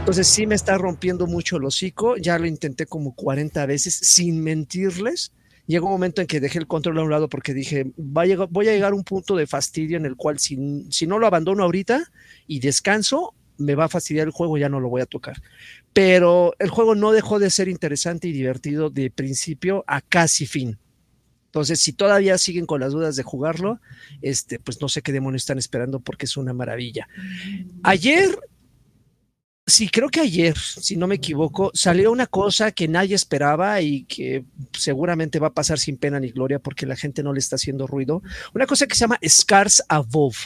Entonces sí me está rompiendo mucho el hocico. Ya lo intenté como 40 veces sin mentirles llegó un momento en que dejé el control a un lado porque dije, voy a llegar a un punto de fastidio en el cual si, no lo abandono ahorita y descanso, me va a fastidiar el juego, ya no lo voy a tocar. Pero el juego no dejó de ser interesante y divertido de principio a casi fin. Entonces, si todavía siguen con las dudas de jugarlo, este, pues no sé qué demonios están esperando porque es una maravilla. Ayer Sí, creo que ayer, si no me equivoco, salió una cosa que nadie esperaba y que seguramente va a pasar sin pena ni gloria porque la gente no le está haciendo ruido. Una cosa que se llama Scars Above.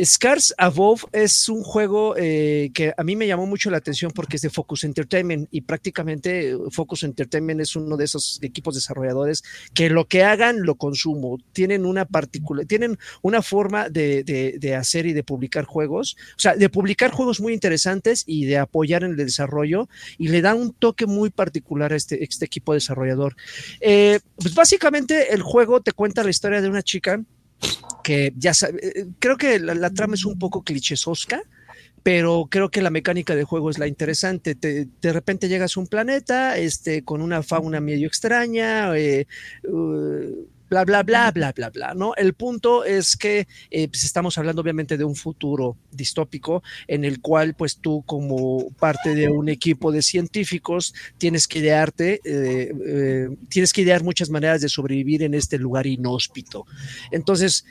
Scars Above es un juego eh, que a mí me llamó mucho la atención porque es de Focus Entertainment y prácticamente eh, Focus Entertainment es uno de esos equipos desarrolladores que lo que hagan lo consumo. Tienen una particular, tienen una forma de, de, hacer y de publicar juegos, o sea, de publicar juegos muy interesantes y de apoyar en el desarrollo y le da un toque muy particular a este, este equipo desarrollador. Eh, pues básicamente el juego te cuenta la historia de una chica que ya eh, creo que la, trama es un poco clichésosca, pero creo que la mecánica de juego es la interesante. de repente llegas a un planeta este, con una fauna medio extraña, eh, uh, bla, bla, bla, bla, bla, bla, ¿no? El punto es que eh, pues estamos hablando obviamente de un futuro distópico en el cual pues tú como parte de un equipo de científicos tienes que idearte, eh, eh, tienes que idear muchas maneras de sobrevivir en este lugar inhóspito. Entonces,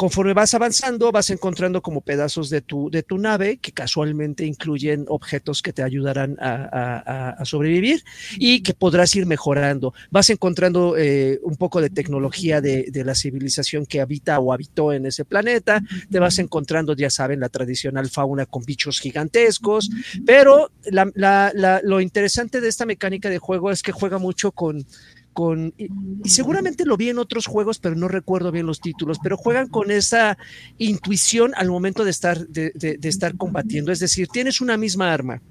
conforme vas avanzando, vas encontrando como pedazos de tu, de tu nave que casualmente incluyen objetos que te ayudarán a, sobrevivir y que podrás ir mejorando. Vas encontrando eh, un poco de tecnología de, la civilización que habita o habitó en ese planeta. Te vas encontrando, ya saben, la tradicional fauna con bichos gigantescos. Pero lo interesante de esta mecánica de juego es que juega mucho con con, y, seguramente lo vi en otros juegos, pero no recuerdo bien los títulos, pero juegan con esa intuición al momento de estar, de, de estar combatiendo. Es decir, tienes una misma arma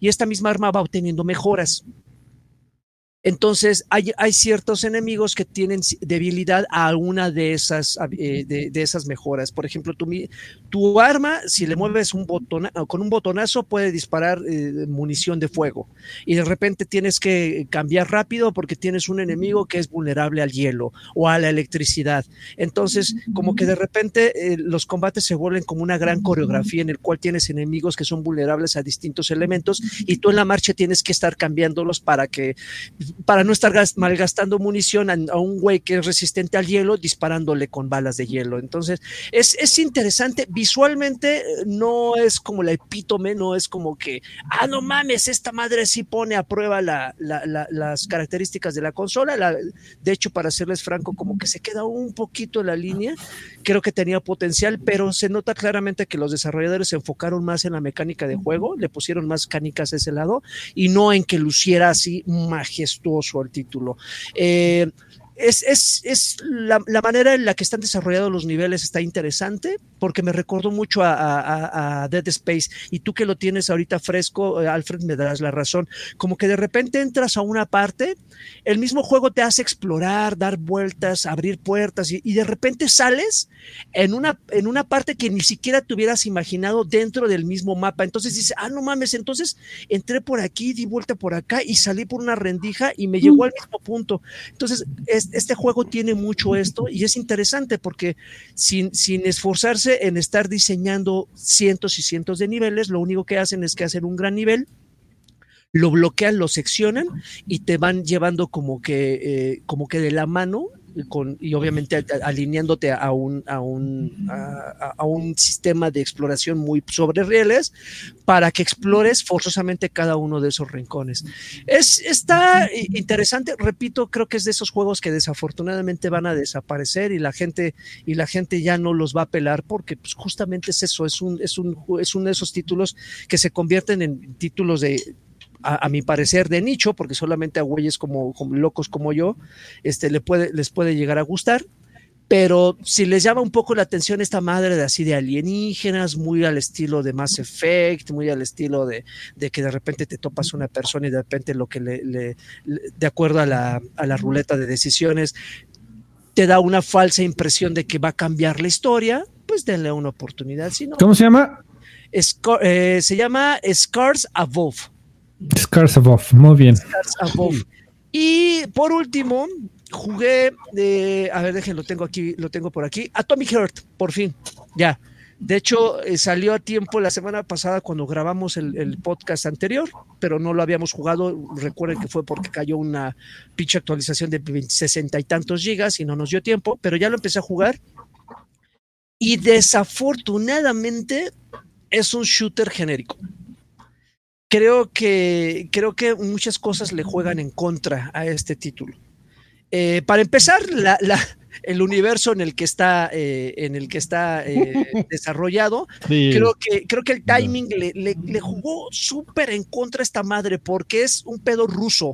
y esta misma arma va obteniendo mejoras. Entonces, hay, hay, ciertos enemigos que tienen debilidad a una de esas, eh, de, esas mejoras. Por ejemplo, tu, Tu arma, si le mueves un botón, con un botonazo, puede disparar eh, munición de fuego. Y de repente tienes que cambiar rápido porque tienes un enemigo que es vulnerable al hielo o a la electricidad. Entonces, como que de repente eh, los combates se vuelven como una gran coreografía en el cual tienes enemigos que son vulnerables a distintos elementos y tú en la marcha tienes que estar cambiándolos para que, para no estar malgastando munición a, a un güey que es resistente al hielo disparándole con balas de hielo. Entonces, es, es interesante visualmente eh, no es como la epítome, no es como que, ah, no mames, esta madre sí pone a prueba las características de la consola. de hecho, para serles franco, como que se queda un poquito en la línea. Creo que tenía potencial, pero se nota claramente que los desarrolladores se enfocaron más en la mecánica de juego, le pusieron más canicas a ese lado y no en que luciera así majestuoso el título. Eh, es, es, es la, la, manera en la que están desarrollados los niveles está interesante porque me recordó mucho a, a, a, Dead Space y tú que lo tienes ahorita fresco, eh, Alfred, me darás la razón, como que de repente entras a una parte, el mismo juego te hace explorar, dar vueltas, abrir puertas y, y de repente sales en una, en una parte que ni siquiera te hubieras imaginado dentro del mismo mapa. Entonces dices, ah, no mames, entonces entré por aquí, di vuelta por acá y salí por una rendija y me llegó al mismo punto. Entonces, es, este juego tiene mucho esto y es interesante porque sin, sin esforzarse en estar diseñando cientos y cientos de niveles, lo único que hacen es que hacen un gran nivel lo bloquean, lo seccionan y te van llevando como que, eh, como que de la mano con, y obviamente alineándote a un, a, un, a, un sistema de exploración muy sobre rieles para que explores forzosamente cada uno de esos rincones. Es, está interesante, repito, creo que es de esos juegos que desafortunadamente van a desaparecer y la gente, y la gente ya no los va a pelar porque pues, justamente es eso, es un, es, un, es uno de esos títulos que se convierten en títulos de a, a, mi parecer, de nicho, porque solamente a güeyes como, como, locos como yo este, le puede, les puede llegar a gustar. Pero si les llama un poco la atención esta madre de así de alienígenas, muy al estilo de Mass Effect, muy al estilo de, de que de repente te topas una persona y de repente lo que le, le, le de acuerdo a la, a la ruleta de decisiones, te da una falsa impresión de que va a cambiar la historia, pues denle una oportunidad. Si no, ¿Cómo se llama? Eh, se llama Scars Above. Scars Above, muy bien. Y por último, jugué, a ver, déjenlo, tengo aquí, lo tengo por aquí, Atomic Heart, por fin, ya. De hecho, eh, salió a tiempo la semana pasada cuando grabamos el, el, podcast anterior, pero no lo habíamos jugado. Recuerden que fue porque cayó una pinche actualización de 60 y tantos gigas y no nos dio tiempo, pero ya lo empecé a jugar. Y desafortunadamente es un shooter genérico creo que, creo que muchas cosas le juegan en contra a este título. Eh, para empezar, la, la, el universo en el que está, eh, en el que está eh, (laughs) desarrollado, sí. creo, que, creo que el timing le, le, le jugó súper en contra a esta madre porque es un pedo ruso.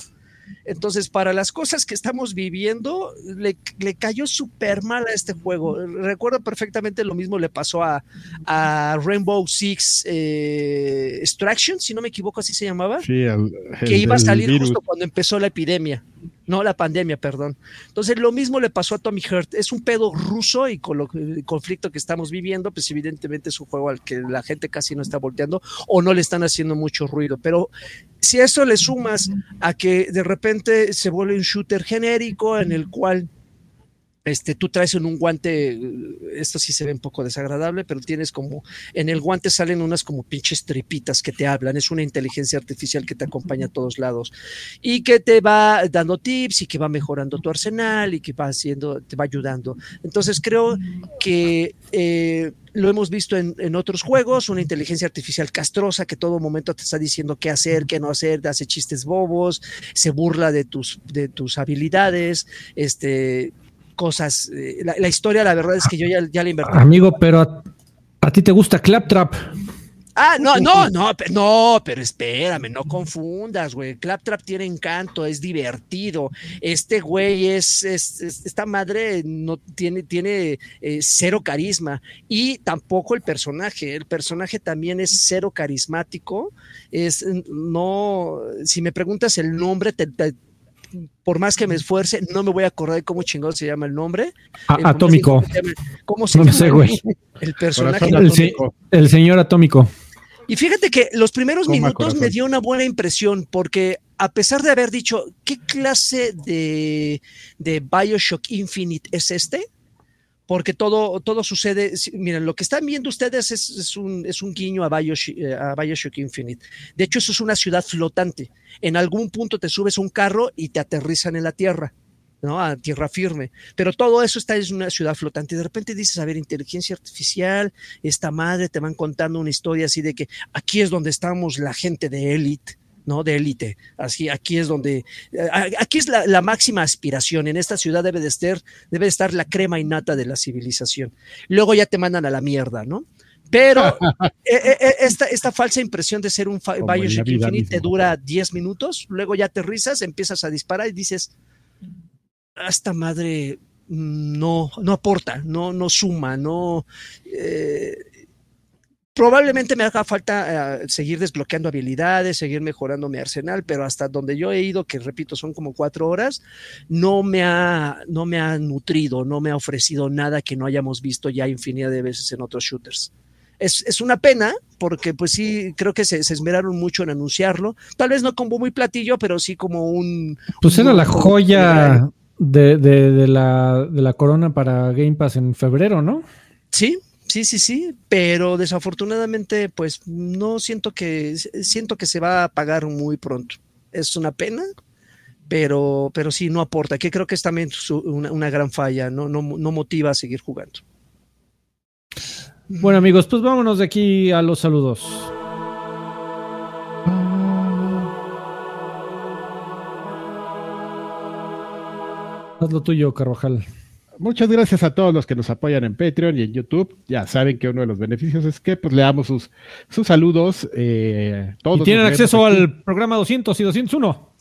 Entonces, para las cosas que estamos viviendo, le, le cayó súper mal a este juego. Recuerdo perfectamente lo mismo le pasó a, a Rainbow Six eh, Extraction, si no me equivoco, así se llamaba. Sí, el, el, que iba a salir justo cuando empezó la epidemia. No, la pandemia, perdón. Entonces, lo mismo le pasó a Tommy Hurt. Es un pedo ruso y con lo, el conflicto que estamos viviendo, pues evidentemente es un juego al que la gente casi no está volteando o no le están haciendo mucho ruido. Pero si eso le sumas a que de repente se vuelve un shooter genérico en el cual este, tú traes en un guante, esto sí se ve un poco desagradable, pero tienes como, en el guante salen unas como pinches tripitas que te hablan, es una inteligencia artificial que te acompaña a todos lados y que te va dando tips y que va mejorando tu arsenal y que va haciendo, te va ayudando. Entonces creo que eh, lo hemos visto en, otros juegos, una inteligencia artificial castrosa que todo momento te está diciendo qué hacer, qué no hacer, hace chistes bobos, se burla de tus, de tus habilidades, este cosas. Eh, la, la, historia, la verdad es que yo ya, ya la invertí. Amigo, pero a, a ti te gusta Claptrap. Ah, no, no, no, no, pero espérame, no confundas, güey. Claptrap tiene encanto, es divertido. Este güey es, es, es esta madre no tiene, tiene eh, cero carisma y tampoco el personaje. El personaje también es cero carismático. Es no, si me preguntas el nombre, te, te por más que me esfuerce, no me voy a acordar de cómo chingón se llama el nombre. Atómico. se ¿Cómo se No llama? sé, güey. El personaje. El, se- atómico. el señor atómico. Y fíjate que los primeros minutos corazón. me dio una buena impresión porque a pesar de haber dicho, ¿qué clase de, de Bioshock Infinite es este? Porque todo, todo sucede, miren, lo que están viendo ustedes es, un, es un guiño a Bioshock, eh, a Bioshock Infinite. De hecho, eso es una ciudad flotante. En algún punto te subes un carro y te aterrizan en la tierra. ¿no? A tierra firme. Pero todo eso está en una ciudad flotante. Y de repente dices, a ver, inteligencia artificial, esta madre, te van contando una historia así de que aquí es donde estamos la gente de élite. ¿No? De élite. Así, aquí es donde, aquí es la, la, máxima aspiración. En esta ciudad debe de estar, debe de estar la crema innata de la civilización. Luego ya te mandan a la mierda, ¿no? Pero eh, (laughs) eh, esta, esta, falsa impresión de ser un Bioshock Infinite te dura 10 minutos, luego ya aterrizas, empiezas a disparar y dices, esta madre no, no aporta, no, no suma, no. Eh, probablemente me haga falta uh, seguir desbloqueando habilidades, seguir mejorando mi arsenal, pero hasta donde yo he ido, que repito, son como cuatro horas, no me ha, no me ha nutrido, no me ha ofrecido nada que no hayamos visto ya infinidad de veces en otros shooters. Es, es, una pena porque pues sí, creo que se, se, esmeraron mucho en anunciarlo. Tal vez no como muy platillo, pero sí como un... Pues un era la joya de, de, de, la, de la corona para Game Pass en febrero, ¿no? Sí, sí, sí, sí, pero desafortunadamente pues no siento que, siento que se va a pagar muy pronto. Es una pena, pero, pero sí, no aporta, que creo que es también una, una, gran falla, no, no, no motiva a seguir jugando. Bueno amigos, pues vámonos de aquí a los saludos. Haz lo tuyo, Carvajal. Muchas gracias a todos los que nos apoyan en Patreon y en YouTube. Ya saben que uno de los beneficios es que pues leamos sus, sus saludos. Eh, todos y tienen acceso aquí. al programa 200 y 201.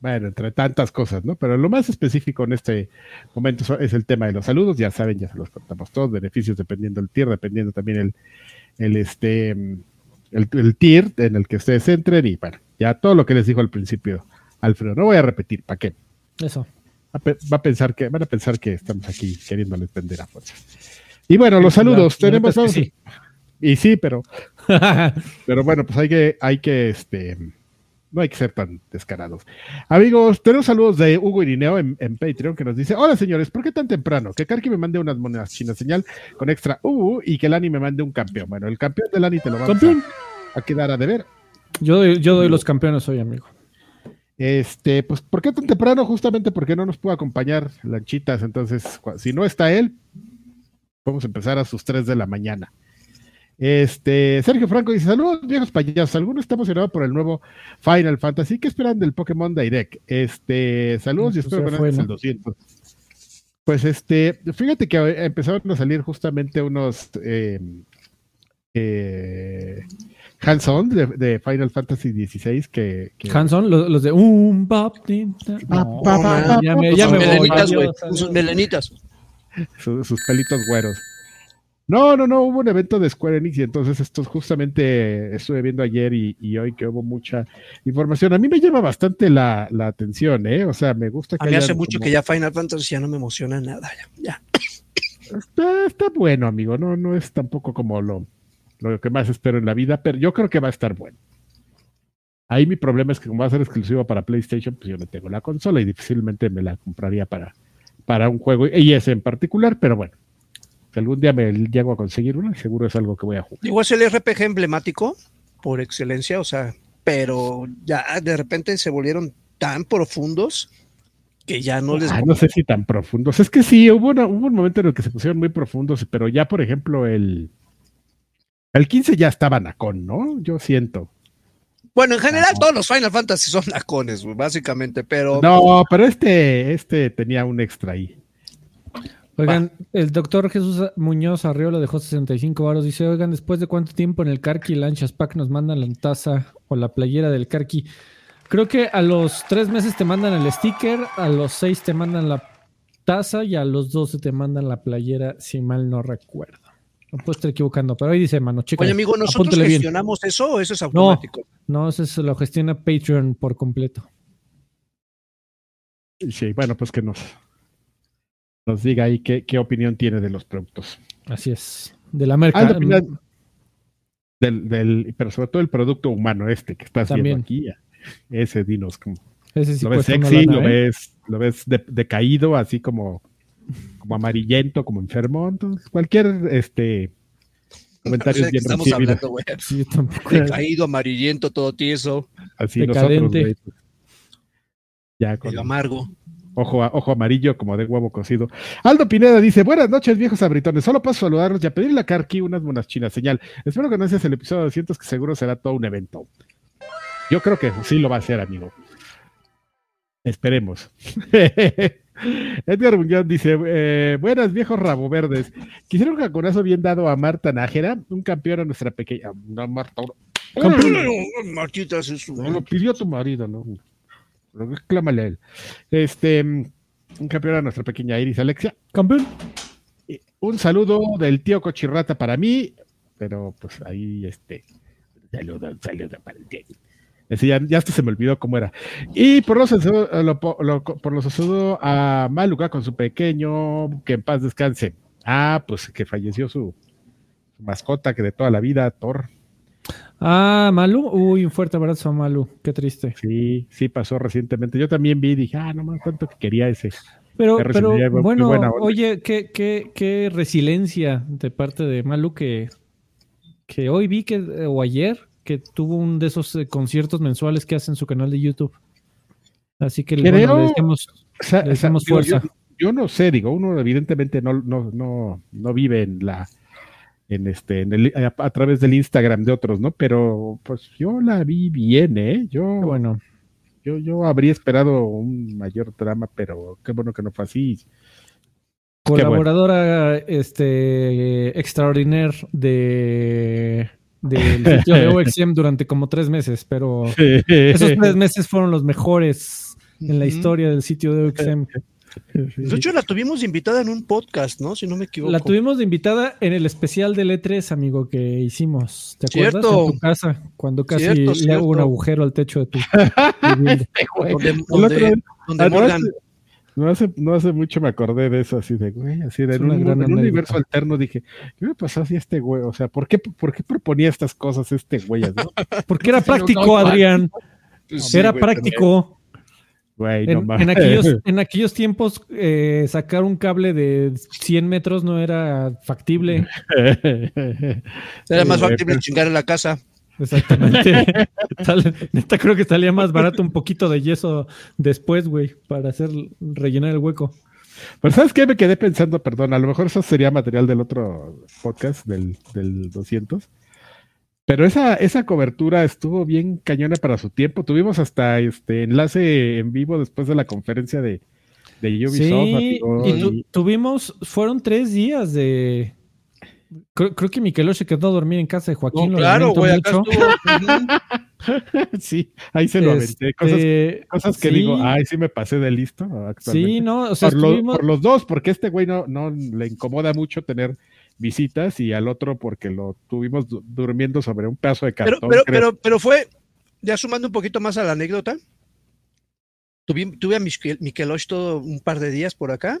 Bueno, entre tantas cosas, ¿no? Pero lo más específico en este momento es el tema de los saludos. Ya saben, ya se los contamos todos. Beneficios dependiendo del tier, dependiendo también el, el este, el, el tier en el que ustedes entren. Y bueno, ya todo lo que les dijo al principio, Alfredo. No voy a repetir, ¿para qué? Eso va a pensar que van a pensar que estamos aquí queriéndoles vender a fuerza. Y bueno, los saludos. La, tenemos la sí. y sí, pero (laughs) pero bueno, pues hay que hay que este no hay que ser tan descarados. Amigos, tenemos saludos de Hugo Irineo en, en, Patreon que nos dice: Hola señores, ¿por qué tan temprano? Que Karki me mande unas monedas chinas señal con extra uh, y que Lani me mande un campeón. Bueno, el campeón de Lani te lo ¿Campeón? a, a, quedar a deber. Yo yo doy los campeones hoy, amigo. Este, pues, ¿por qué tan temprano? Justamente porque no nos pudo acompañar Lanchitas. Entonces, si no está él, vamos a empezar a sus 3 de la mañana. Este, Sergio Franco dice: Saludos, viejos payasos. ¿Alguno está emocionado por el nuevo Final Fantasy? ¿Qué esperan del Pokémon Direct? Este, saludos y Pues espero que fue, el ¿no? 200. Pues este, fíjate que empezaron a salir justamente unos eh, eh, hands-on de, de, Final Fantasy XVI que... que... Hands-on, los, los, de un bap, no, pa, pa, pa, ya me, ya me voy. Sus melenitas. Sus, sus pelitos güeros. No, no, no, hubo un evento de Square Enix y entonces esto justamente estuve viendo ayer y, y, hoy que hubo mucha información. A mí me llama bastante la, la atención, ¿eh? O sea, me gusta que... A mí hace mucho como... que ya Final Fantasy ya no me emociona nada, ya. ya. Está, está, bueno, amigo, no, no es tampoco como lo, lo que más espero en la vida, pero yo creo que va a estar bueno. Ahí mi problema es que como va a ser exclusivo para PlayStation, pues yo no tengo la consola y difícilmente me la compraría para, para un juego, y ese en particular, pero bueno, si algún día me llego a conseguir una, seguro es algo que voy a jugar. Igual es el RPG emblemático por excelencia, o sea, pero ya de repente se volvieron tan profundos que ya no les... Ah, no sé si tan profundos. Es que sí, hubo, una, hubo un momento en el que se pusieron muy profundos, pero ya, por ejemplo, el... El 15 ya estaba nacón, ¿no? Yo siento. Bueno, en general no. todos los Final Fantasy son nacones, básicamente, pero... No, pero este, este tenía un extra ahí. Oigan, Va. el doctor Jesús Muñoz Arriola dejó 65 varos. Dice, oigan, ¿después de cuánto tiempo en el Karki Lanchas Pack nos mandan la taza o la playera del Karki? Creo que a los tres meses te mandan el sticker, a los seis te mandan la taza y a los doce te mandan la playera, si mal no recuerdo. No puedo estar equivocando, pero ahí dice, mano, chica. Oye, amigo, ¿nosotros gestionamos bien. eso o eso es automático? No, no, eso lo gestiona Patreon por completo. Sí, bueno, pues que nos, nos diga ahí qué, qué opinión tiene de los productos. Así es. De la merca. Pineda, del, del, pero sobre todo el producto humano este que estás También. viendo aquí. Ese dinos como. Ese sí lo ves sexy, lana, lo ¿eh? ves, lo ves de- decaído, así como, como amarillento, como enfermo. Entonces, cualquier este comentario No (laughs) sé es bien estamos recibido. hablando, güey. Sí. Caído, amarillento, todo tieso, Así Decadente. nosotros, güey, pues, ya con medio amargo. ojo, ojo amarillo como de huevo cocido. Aldo Pineda dice, buenas noches viejos abritones, solo paso a saludarlos y a pedirle a Karki unas buenas chinas señal. Espero que no seas el episodio 200 que seguro será todo un evento. Yo creo que sí lo va a ser, amigo. Esperemos. (laughs) Edgar Muñoz dice, eh, buenas viejos rabo verdes. Quisiera un jaconazo bien dado a Marta Nájera, un campeón a nuestra pequeña... No, Marta, Martita hace su- no, lo pidió tu marido, ¿no? Reclámale a él. Este, mm, un campeón a nuestra pequeña Iris Alexia. Campeón. Un saludo del tío Cochirrata para mí, pero pues ahí este. Saludo, saludo para el tío. Ese ya, hasta se me olvidó cómo era. Y por los lo- lo- por los saludo a Maluca con su pequeño, que en paz descanse. Ah, pues que falleció su, su mascota que de toda la vida, Thor. Ah, Malu. Uy, un fuerte abrazo a Malu. Qué triste. Sí, sí pasó recientemente. Yo también vi y dije, ah, no más, cuánto que quería ese. Pero, pero bueno, oye, qué, qué, qué resiliencia de parte de Malu que, que hoy vi que, o ayer, que tuvo un de esos eh, conciertos mensuales que hace en su canal de YouTube. Así que Creo- bueno, le deseamos, O sea, le o sea, deseamos digo, fuerza. Yo, yo no sé, digo, uno evidentemente no, no, no, no vive en la en este en el, a, a través del Instagram de otros, ¿no? Pero pues yo la vi bien, ¿eh? Yo, bueno. yo, yo habría esperado un mayor drama, pero qué bueno que no fue así. Colaboradora este extraordinaire de del (laughs) sitio de OXM durante como tres meses, pero esos tres meses fueron los mejores en la historia del sitio de OXM. De hecho, la tuvimos invitada en un podcast, ¿no? Si no me equivoco. La tuvimos de invitada en el especial del E3, amigo, que hicimos. ¿Te acuerdas? Cierto. En tu casa, cuando casi Cierto, le hago cierto. un agujero al techo de tu (laughs) vivienda. Donde, donde- Morgan- no, hace, no hace mucho me acordé de eso, así de, güey, así de, en un, una gran en un anécdota. universo alterno dije, ¿qué me pasó así a este güey? O sea, ¿por qué, ¿por qué proponía estas cosas este güey? ¿no? (laughs) Porque era práctico, Adrián. Pues sí, Era güey, práctico. Güey, no En, mames. en aquellos, (laughs) en aquellos tiempos, eh, sacar un cable de 100 metros no era factible. (laughs) Era más factible chingar en la casa. Exactamente. (laughs) Tal- neta, creo que salía más barato un poquito de yeso después, güey, para hacer rellenar el hueco. Pero ¿sabes qué? Me quedé pensando, perdón, a lo mejor eso sería material del otro podcast, del, del 200. Pero esa, esa cobertura estuvo bien cañona para su tiempo. Tuvimos hasta este enlace en vivo después de la conferencia de, de Ubisoft. Sí, amigo, y tu- y- tuvimos, fueron tres días de... Creo, creo que Miqueló se quedó a dormir en casa de Joaquín. No, lo claro, güey, acá estuvo. (laughs) Sí, ahí se lo aventé. Cosas, Este, cosas que sí, digo, ay, sí me pasé de listo. actualmente. Sí, no, o sea, por, lo- por los dos, porque este güey no, no le incomoda mucho tener visitas y al otro porque lo tuvimos du- durmiendo sobre un pedazo de cartón. pero, pero, pero fue, ya sumando un poquito más a la anécdota, tuve, tuve a Miquel- Miquelosh todo un par de días por acá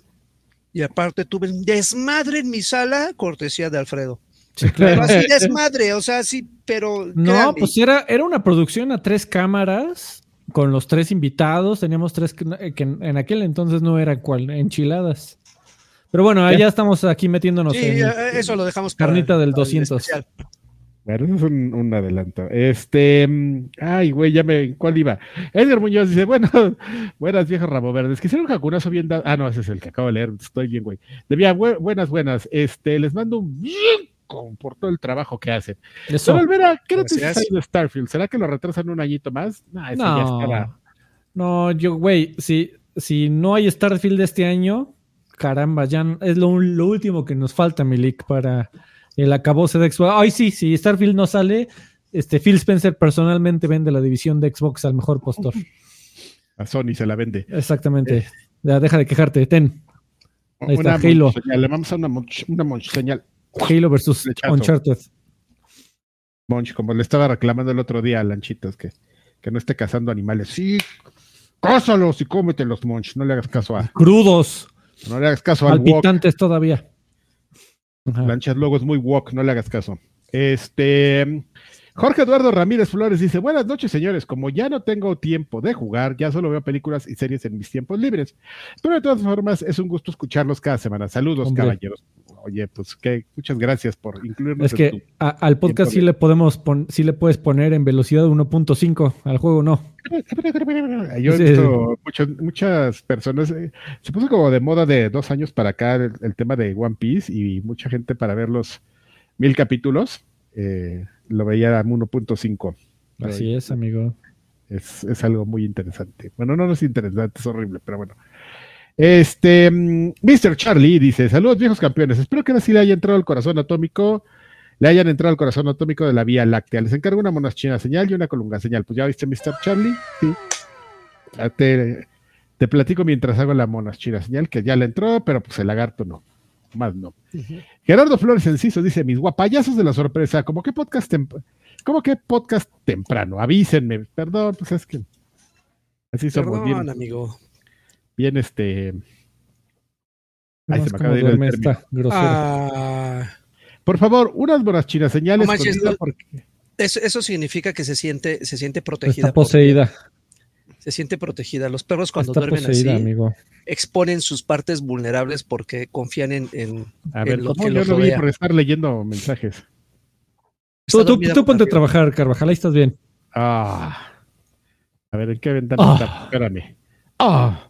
y aparte tuve un desmadre en mi sala, cortesía de Alfredo. Sí, Pero claro. así desmadre, o sea, sí, pero... No, créanme, pues era, era una producción a tres cámaras con los tres invitados. Teníamos tres que, eh, que en, en aquel entonces no era cual, enchiladas. Pero bueno, ya estamos aquí metiéndonos sí, en eh, eso lo dejamos para- carnita del para el 200. Bueno, eso es un, un adelanto. Este, mm, ay, güey, ya me, ¿cuál iba? Edgar Muñoz dice, bueno, (laughs) buenas viejas rabo verdes. Quisiera un jacunazo bien dado. Ah, no, ese es el que acabo de leer. Estoy bien, güey. Debía, bu- buenas, buenas. Este, les mando un bien con por todo el trabajo que hacen. Eso. Pero Olvera, ¿qué noticias hay de Starfield? ¿Será que lo retrasan un añito más? No, eso ya estaba. No, no, yo, güey, si, si no hay Starfield este año, caramba, ya es lo, lo último que nos falta, Milik, para el acabose de Xbox. Ay, sí, si Starfield no sale, este Phil Spencer personalmente vende la división de Xbox al mejor postor. A Sony se la vende. Exactamente. Ya, deja de quejarte, ten. Ahí está, una Halo. señal. Le vamos a una monch, una monch señal. Halo versus. Uncharted. Monch, como le estaba reclamando el otro día a Lanchitos que, que no esté cazando animales. Sí, cásalos y cómetelos, Monch. No le hagas caso a. Crudos. No le hagas caso wok. Palpitantes todavía. Ajá. Lanchas luego es muy wok, no le hagas caso. Este. Jorge Eduardo Ramírez Flores dice: Buenas noches, señores. Como ya no tengo tiempo de jugar, ya solo veo películas y series en mis tiempos libres. Pero de todas formas, es un gusto escucharlos cada semana. Saludos, Hombre. caballeros. Oye, pues que muchas gracias por incluirnos Es en que tu- a- al podcast sí le podemos pon- sí le puedes poner en velocidad 1.5, al juego no. (laughs) Yo he Sí. visto muchas, muchas personas, eh, se puso como de moda de dos años para acá el, el tema de One Piece y mucha gente para ver los mil capítulos eh, lo veía a 1.5. Así es, amigo. Es, es algo muy interesante. Bueno, no, no es interesante, es horrible, pero bueno. Este, mm, Mr. Charlie dice, saludos viejos campeones, espero que ahora sí le haya entrado el corazón atómico, le hayan entrado al corazón atómico de la Vía Láctea. Les encargo una monachina señal y una colunga señal. Pues ya viste, Mr. Charlie, sí. Te, te platico mientras hago la monachina señal, que ya le entró, pero pues el lagarto no, más no. Gerardo Flores Enciso dice, mis guapayazos de la sorpresa, como que podcast como que podcast temprano, avísenme, perdón, pues es que así somos Perdón, bien, amigo. Bien este, Ay, se me acaba de ir el. Ah, por favor, unas buenas chinas señales. No manches, escondida no- porque- eso, eso significa que se siente, se siente protegida. Está porque- poseída. Se siente protegida. Los perros cuando Está duermen poseída, así amigo. exponen sus partes vulnerables porque confían en, en- A en ver, lo ¿cómo que yo los no vi rodea. por estar leyendo mensajes? Tú, tú, tú ponte a trabajar, Carvajal, ahí estás bien. Ah. A ver, ¿en qué ventana Ah. está? Espérame. Ah.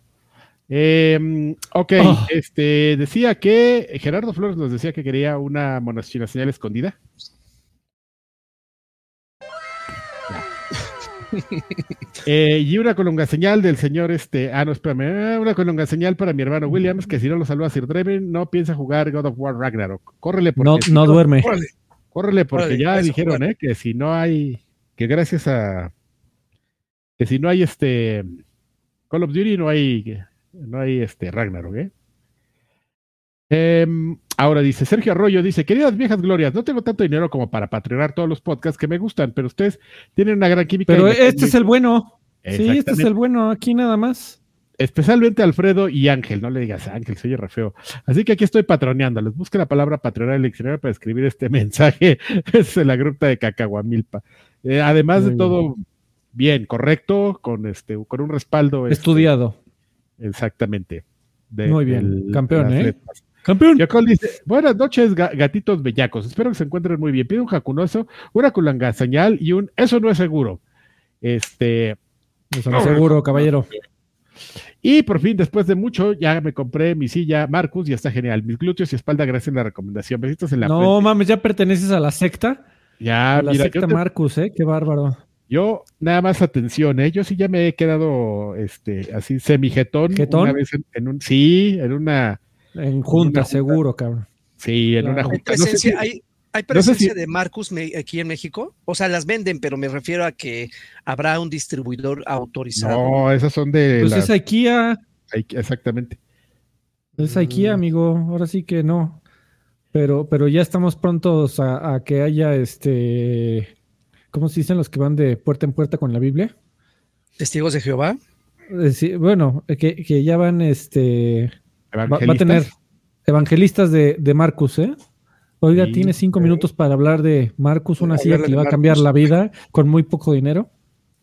Eh, ok, Ah. este decía que Gerardo Flores nos decía que quería una monachina señal escondida. Eh, y una colunga señal del señor este, ah no, espérame, ah, una colunga señal para mi hermano Williams, que si no lo saluda Sir Dreven, no piensa jugar God of War Ragnarok. Córrele porque No, si no duerme. Córrele, porque Órale, ya eso, dijeron. ¿eh? Que si no hay, que gracias a, que si no hay este Call of Duty, no hay, no hay este Ragnarok, ¿eh? Em, ahora dice Sergio Arroyo, dice, queridas viejas glorias, no tengo tanto dinero como para patrocinar todos los podcasts que me gustan, pero ustedes tienen una gran química. Pero este es el bueno. Sí, este es el bueno, aquí nada más. Especialmente Alfredo y Ángel, no le digas Ángel, soy re feo. Así que aquí estoy patroneándoles. Busque la palabra patronar el diccionario para escribir este (laughs) mensaje. es la gruta de Cacahuamilpa. Eh, además Muy de todo, bien, correcto, con este, con un respaldo. este, Estudiado. Exactamente. de- Muy bien, campeón, ¿eh? letras. Campeón. Yocol dice, buenas noches, ga- gatitos bellacos. Espero que se encuentren muy bien. Pido un jacunoso, una culanga señal y un eso no es seguro. Este, Eso no seguro, caballero. Y por fin, después de mucho, ya me compré mi silla Marcus y está genial. Mis glúteos y espalda, gracias a la recomendación. Besitos en la No frente. mames, ya perteneces a la secta. Ya, a la mira, secta te- Marcus, ¿eh? Qué bárbaro. Yo nada más atención, ¿eh? Yo sí ya me he quedado este, así semijetón. ¿Jetón? Una vez en, en un, sí, en una, En junta, junta. seguro, cabrón. sí, en Claro. una ¿Hay junta. No sé presencia, si- hay, hay no sé presencia si- de Marcus me- aquí en México? O sea, las venden, pero me refiero a que habrá un distribuidor autorizado. no, esas son de Pues las- es IKEA, exactamente. es IKEA, Mm. amigo. Ahora sí que no. Pero, pero ya estamos prontos a, a que haya este. ¿Cómo se dicen los que van de puerta en puerta con la Biblia? ¿Testigos de Jehová? Eh, sí, bueno, eh, que, que ya van este. Va, va a tener evangelistas de, de Marcus, ¿eh? Oiga, Sí, tiene cinco minutos para hablar de Marcus, una silla que le va a cambiar la vida con muy poco dinero.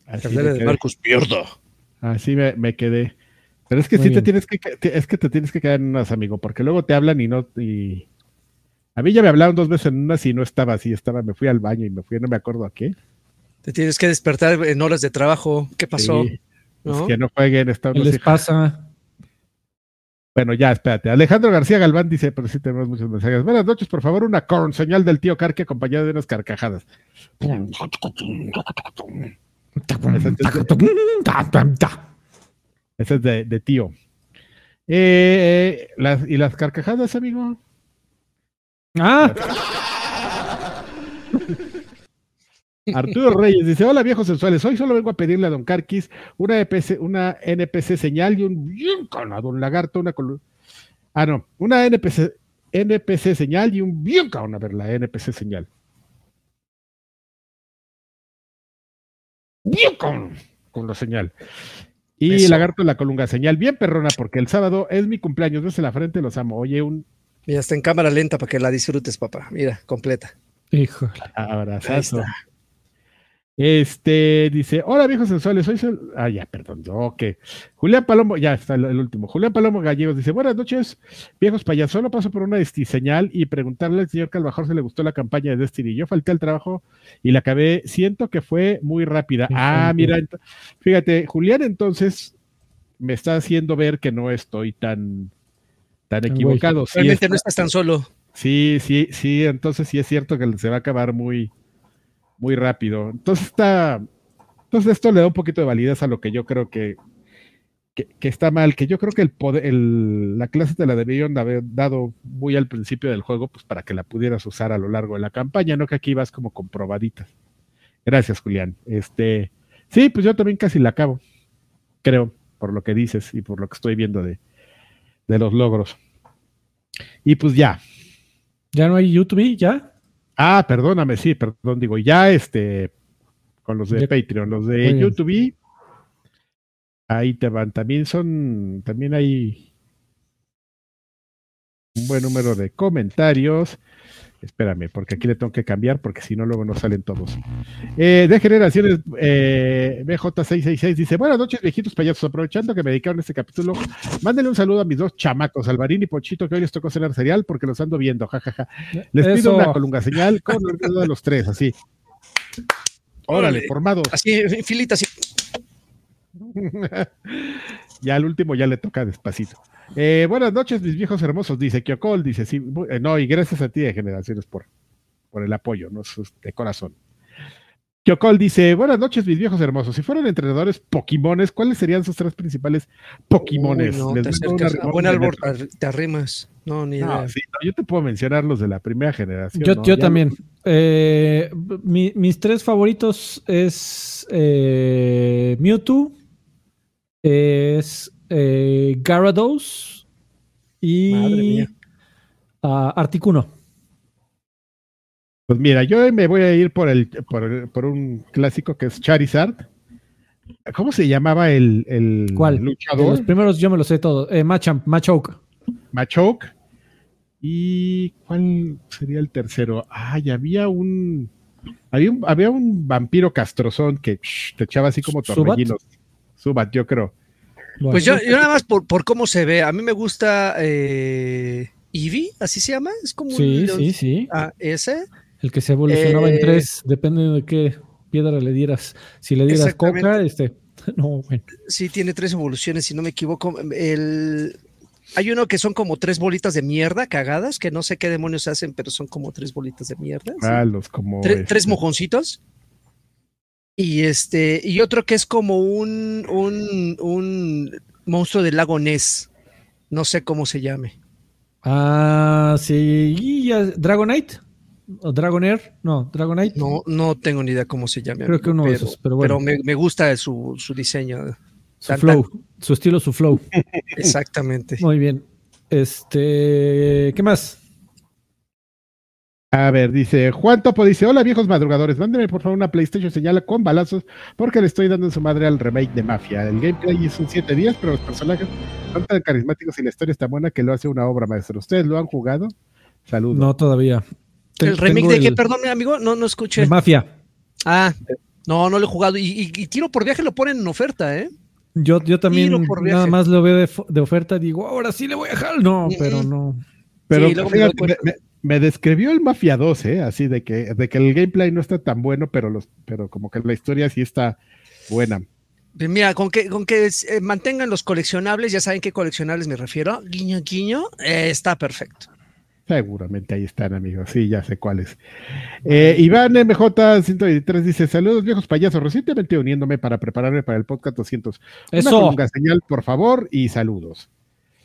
Así de quedé. Marcus Pierdo. Así me, me quedé. Pero es que Muy sí te tienes que, es que te tienes que quedar en unas, amigo, porque luego te hablan y no, y a mí ya me hablaron dos veces en unas y no estaba así, estaba, me fui al baño y me fui, no me acuerdo a qué. Te tienes que despertar en horas de trabajo. ¿Qué pasó? Sí, pues ¿No? que no jueguen, está ¿Qué les pasa? Bueno, ya, espérate. Alejandro García Galván dice, pero sí tenemos muchos mensajes. Buenas noches, por favor, una corn señal del tío Carque acompañada de unas carcajadas. Ese es de, de tío. Eh, eh, las, ¿Y las carcajadas, amigo? Ah, (laughs) Arturo Reyes dice: Hola viejos sensuales, hoy solo vengo a pedirle a Don Carquis una, EPC, una NPC señal y un bien calado, un lagarto, una columna. Ah, no, una NPC, NPC señal y un bien cabrón. A ver, la NPC señal. Bien cabrón, con la señal. Y Eso. Lagarto la colunga señal, bien perrona, porque el sábado es mi cumpleaños, ves en la frente, los amo. Oye, un Mira, está en cámara lenta para que la disfrutes, papá. Mira, completa. Híjole. Ahí abrazazo. está. Este dice: Hola viejos sensuales, soy. Sol- Ah, ya, perdón, yo que. Julián Palomo, ya está el, el último. Julián Palomo Gallegos dice: Buenas noches, viejos payasos. Solo paso por una Desti- señal y preguntarle al señor Calvajor si le gustó la campaña de Destiny. Yo falté al trabajo y la acabé. Siento que fue muy rápida. Ah, mira, fíjate, Julián, entonces me está haciendo ver que no estoy tan, tan Tan equivocado. Sí, Realmente está- no estás tan solo. Sí, sí, sí, entonces sí es cierto que se va a acabar muy, muy rápido. Entonces está, entonces esto le da un poquito de validez a lo que yo creo que, que, que está mal, que yo creo que el poder, el- la clase te la debieron haber dado muy al principio del juego, pues para que la pudieras usar a lo largo de la campaña, no que aquí vas como comprobaditas. Gracias, Julián. Este, sí, pues yo también casi la acabo, creo, por lo que dices y por lo que estoy viendo de, de los logros. Y pues ya, ¿Ya no hay YouTube? ¿Ya? Ah, perdóname, sí, perdón, digo, ya este, con los de Ya- Patreon, los de. YouTube, ahí te van, también son, también hay un buen número de comentarios. Espérame, porque aquí le tengo que cambiar, porque si no, luego no salen todos. Eh, de Generaciones eh, BJ666 dice: Buenas noches, viejitos payasos. Aprovechando que me dedicaron este capítulo, mándenle un saludo a mis dos chamacos, Alvarín y Pochito, que hoy les tocó cenar cereal porque los ando viendo. jajaja. Les pido Eso. una colunga señal con el de los tres, así. Órale, formados. Así, filita, así. (laughs) ya al último ya le toca despacito. Eh, buenas noches, mis viejos hermosos, dice Kyokol, dice sí, eh, no, y gracias a ti de generaciones por, por el apoyo, ¿no? De corazón. Kyokol dice, buenas noches, mis viejos hermosos. Si fueran entrenadores Pokémones, ¿cuáles serían sus tres principales Pokémones? No, Les te A buen árbol te- arrimas. No, ni No, idea. sí, no, yo te puedo mencionar los de la primera generación. Yo, ¿no? yo Ya también. Eh, mi- mis tres favoritos es eh, Mewtwo, es eh, Gyarados y ah, Articuno. Pues mira, yo me voy a ir por el, por, el- por un clásico que es Charizard. ¿Cómo se llamaba el, el ¿Cuál? De luchador? los primeros yo me los sé todos. Eh, Machamp, Machoke. Machoke. ¿Y cuál sería el tercero? Ay, había un. Había un, había un vampiro castrozón que shh, te echaba así como torbellinos. Subat, yo creo. Bueno, Pues yo, yo nada más por, por cómo se ve. A mí me gusta eh, Eevee, así se llama. Es como un sí, sí, sí. Ah, ese. El que se evolucionaba en Eh, tres, depende de qué piedra le dieras. Si le dieras coca, este. (laughs) No, bueno. Sí, tiene tres evoluciones, si no me equivoco. El, hay uno que son como tres bolitas de mierda cagadas, que no sé qué demonios hacen, pero son como tres bolitas de mierda. sí. Ah, los como. Tre- este, Tres mojoncitos. Y este, y otro que es como un, un, un monstruo del lago Ness. No sé cómo se llame. Ah, sí. Dragonite. ¿O Dragonair? No, Dragonite. No, no tengo ni idea cómo se llame. Creo que uno de pero, esos, pero bueno. me, me gusta su, su diseño. su tan, flow. Su estilo, su flow. (laughs) Exactamente. Muy bien. Este. ¿Qué más? A ver, dice Juan Topo, dice, hola viejos madrugadores, mándenme por favor una PlayStation señala con balazos porque le estoy dando en su madre al remake de Mafia. El gameplay es un 7 días, pero los personajes son tan carismáticos y la historia es tan buena que lo hace una obra maestra. ¿Ustedes lo han jugado? Saludos. No, todavía. ¿El remake de qué? el- Perdón, amigo, no, no escuché. de Mafia. Ah, no, no lo he jugado. Y, y- y tiro por viaje lo ponen en oferta, ¿eh? Yo, yo también nada más lo veo de, de oferta. Digo, ahora sí le voy a dejar. No, Mm, pero mm. no. Pero Sí, fíjate, me, me- me describió el Mafia 2, ¿eh? Así de que, de que el gameplay no está tan bueno, pero, los, pero como que la historia sí está buena. Mira, con que, con que eh, mantengan los coleccionables, ya saben qué coleccionables me refiero. Guiño, guiño, eh, está perfecto. Seguramente ahí están, amigos. Sí, ya sé cuáles. Eh, Iván MJ123 dice: Saludos, viejos payasos. Recientemente uniéndome para prepararme para el podcast 200. Una Eso. colunga señal, por favor, y saludos.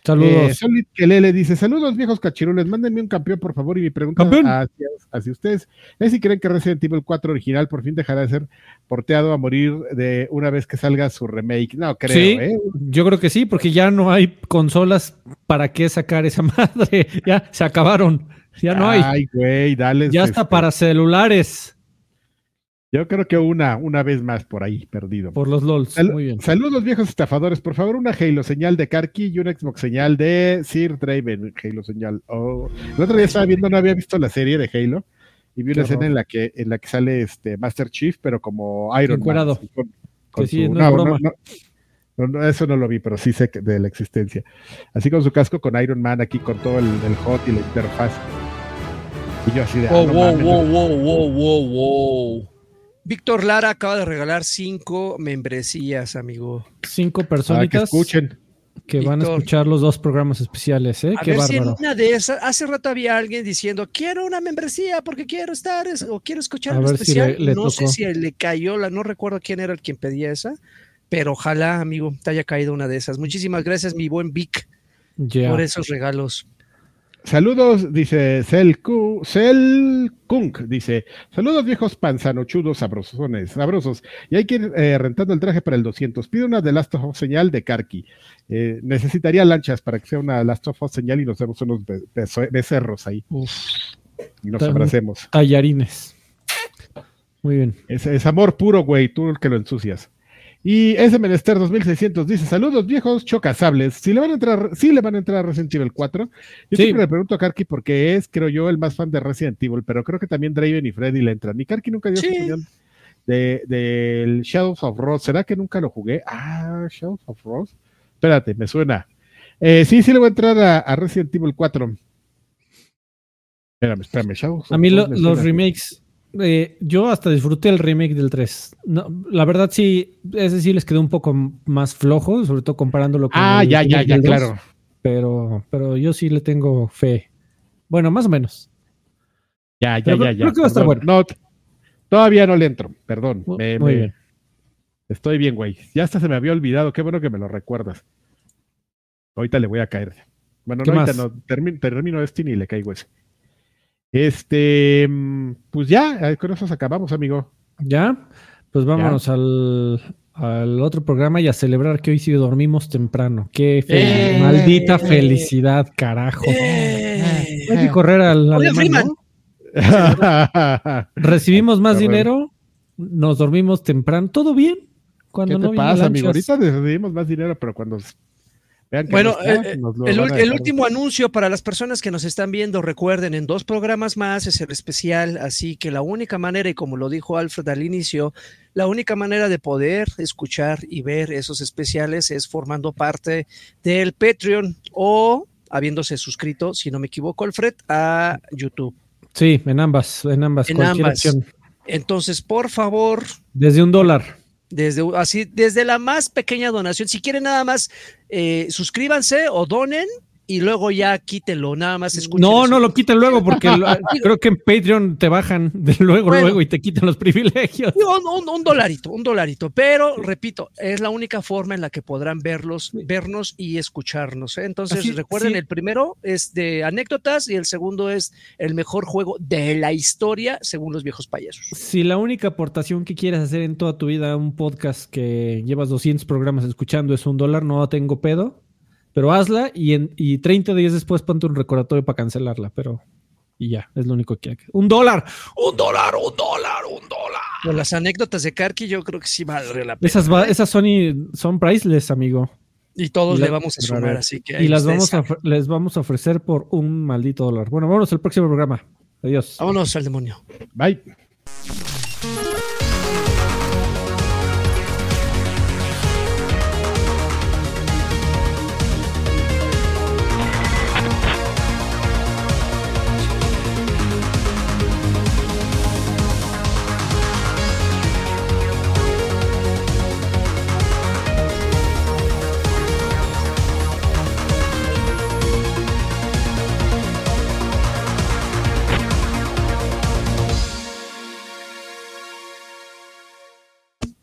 Eh, Saludos. Solid Kelele dice: Saludos, viejos cachirules. Mándenme un campeón, por favor. Y mi pregunta ¿Campeón? hacia, hacia ustedes es si creen que Resident Evil 4 original por fin dejará de ser porteado a morir de una vez que salga su remake. No, creo, sí, ¿eh? yo creo que sí, porque ya no hay consolas para qué sacar esa (laughs) madre. Ya se acabaron. Ya no hay. Ay, güey, dale. Ya está para celulares. Yo creo que una, una vez más por ahí, perdido. Por los LOLs. Sal- Muy bien. Saludos viejos estafadores, por favor, una Halo señal de Karki y una Xbox señal de Sir Draven, Halo señal. Oh. El otro día estaba viendo, no había visto la serie de Halo y vi Qué una escena horror. en la que en la que sale este Master Chief, pero como Iron Man. Encuerado. así con- con Que sí, su- no es broma. no, no, no, eso no lo vi, pero sí sé que- de la existencia. Así con su casco con Iron Man aquí con todo el, el hot y la interfaz. Y yo así de ah, Wow, wow, wow, wow, wow, wow. Víctor Lara acaba de regalar cinco membresías, amigo. Cinco para que personitas escuchen. que van a escuchar los dos programas especiales, ¿eh? A Qué ver si en una de esas, hace rato había alguien diciendo, quiero una membresía porque quiero estar es- o quiero escuchar si especial. le- le no sé si le cayó la, no recuerdo quién era el quien pedía esa, pero ojalá, amigo, te haya caído una de esas. Muchísimas gracias, mi buen Vic, por esos regalos. Saludos, dice Cel, Ku- Cel Kunk, dice, saludos viejos panzanochudos sabrosones, sabrosos, y hay que ir eh, rentando el traje para el 200, pide una de Last of Us señal de Karki, Eh, necesitaría lanchas para que sea una Last of Us señal y nos demos unos be- becerros ahí, Uf. y nos abracemos. Tallarines. Muy bien. Es, es amor puro, güey, tú el que lo ensucias. Y ese Menester 2600 dice, saludos viejos chocasables, si le van a entrar, sí le van a entrar a Resident Evil 4. Yo Sí. siempre le pregunto a Karki porque es, creo yo, el más fan de Resident Evil, pero creo que también Draven y Freddy le entran. Y Karki nunca dio Sí. su opinión de, del Shadows of Rose. ¿Será que nunca lo jugué? Ah, Shadows of Rose. Espérate, me suena. Eh, sí, sí le voy a entrar a, a Resident Evil 4. Espérame, espérame, Shadows A of mí lo- los remakes, eh, yo hasta disfruté el remake del 3. No, la verdad sí, ese sí les quedó un poco más flojo, sobre todo comparándolo con Ah, el ya, ya, ya, del 2, claro. Pero, pero yo sí le tengo fe. Bueno, más o menos. Ya, ya, Pero ya, ya. creo que va a estar perdón. No, t- todavía no le entro, perdón. Me- Muy me- bien. Estoy bien, güey. Ya hasta se me había olvidado. Qué bueno que me lo recuerdas. Ahorita le voy a caer. Bueno, ¿Qué no, ahorita no. Termino, termino este y le caigo ese. Este, mm, pues ya, eh, con eso nos acabamos, amigo. Ya, pues vámonos al, al otro programa y a celebrar que hoy sí dormimos temprano. Qué fel- ¡Eh! maldita felicidad, carajo. ¡Eh! Hay que correr al alemán, Freeman. ¿no? Recibimos más dinero, nos dormimos temprano, todo bien. ¿Qué Cuando te no pasa, amigo? Ahorita recibimos más dinero, pero cuando Bueno, eh, El, último anuncio para las personas que nos están viendo, recuerden, en dos programas más es el especial, así que la única manera, y como lo dijo Alfred al inicio, la única manera de poder escuchar y ver esos especiales es formando parte del Patreon o habiéndose suscrito, si no me equivoco, Alfred, a YouTube. Sí, en ambas, en ambas, En ambas. opción. Entonces, por favor, Desde un dólar. Desde así, desde la más pequeña donación, si quieren nada más, eh, suscríbanse o donen y luego ya quítenlo, nada más escuchen. No, no lo quiten luego porque lo- (laughs) creo que en Patreon te bajan de luego, Bueno. luego y te quitan los privilegios. Un, un- un dolarito, un dolarito, pero repito, es la única forma en la que podrán verlos, vernos y escucharnos. ¿eh? Entonces, Así- recuerden, sí. el primero es de anécdotas y el segundo es el mejor juego de la historia, según los viejos payasos. Si la única aportación que quieres hacer en toda tu vida a un podcast que llevas 200 programas escuchando es un dólar, no tengo pedo, pero hazla y, en, y 30 días después ponte un recordatorio para cancelarla, pero y ya, es lo único que hay. ¡Un dólar! ¡Un dólar! ¡Un dólar! ¡Un dólar! Con las anécdotas de Karki, yo creo que sí valdría la pena. Esas, va- esas son, y- son priceless, amigo. Y todos y la- le vamos a sumar, así que. Y las vamos a, les vamos a ofrecer por un maldito dólar. Bueno, vámonos al próximo programa. Adiós. Vámonos al demonio. Bye.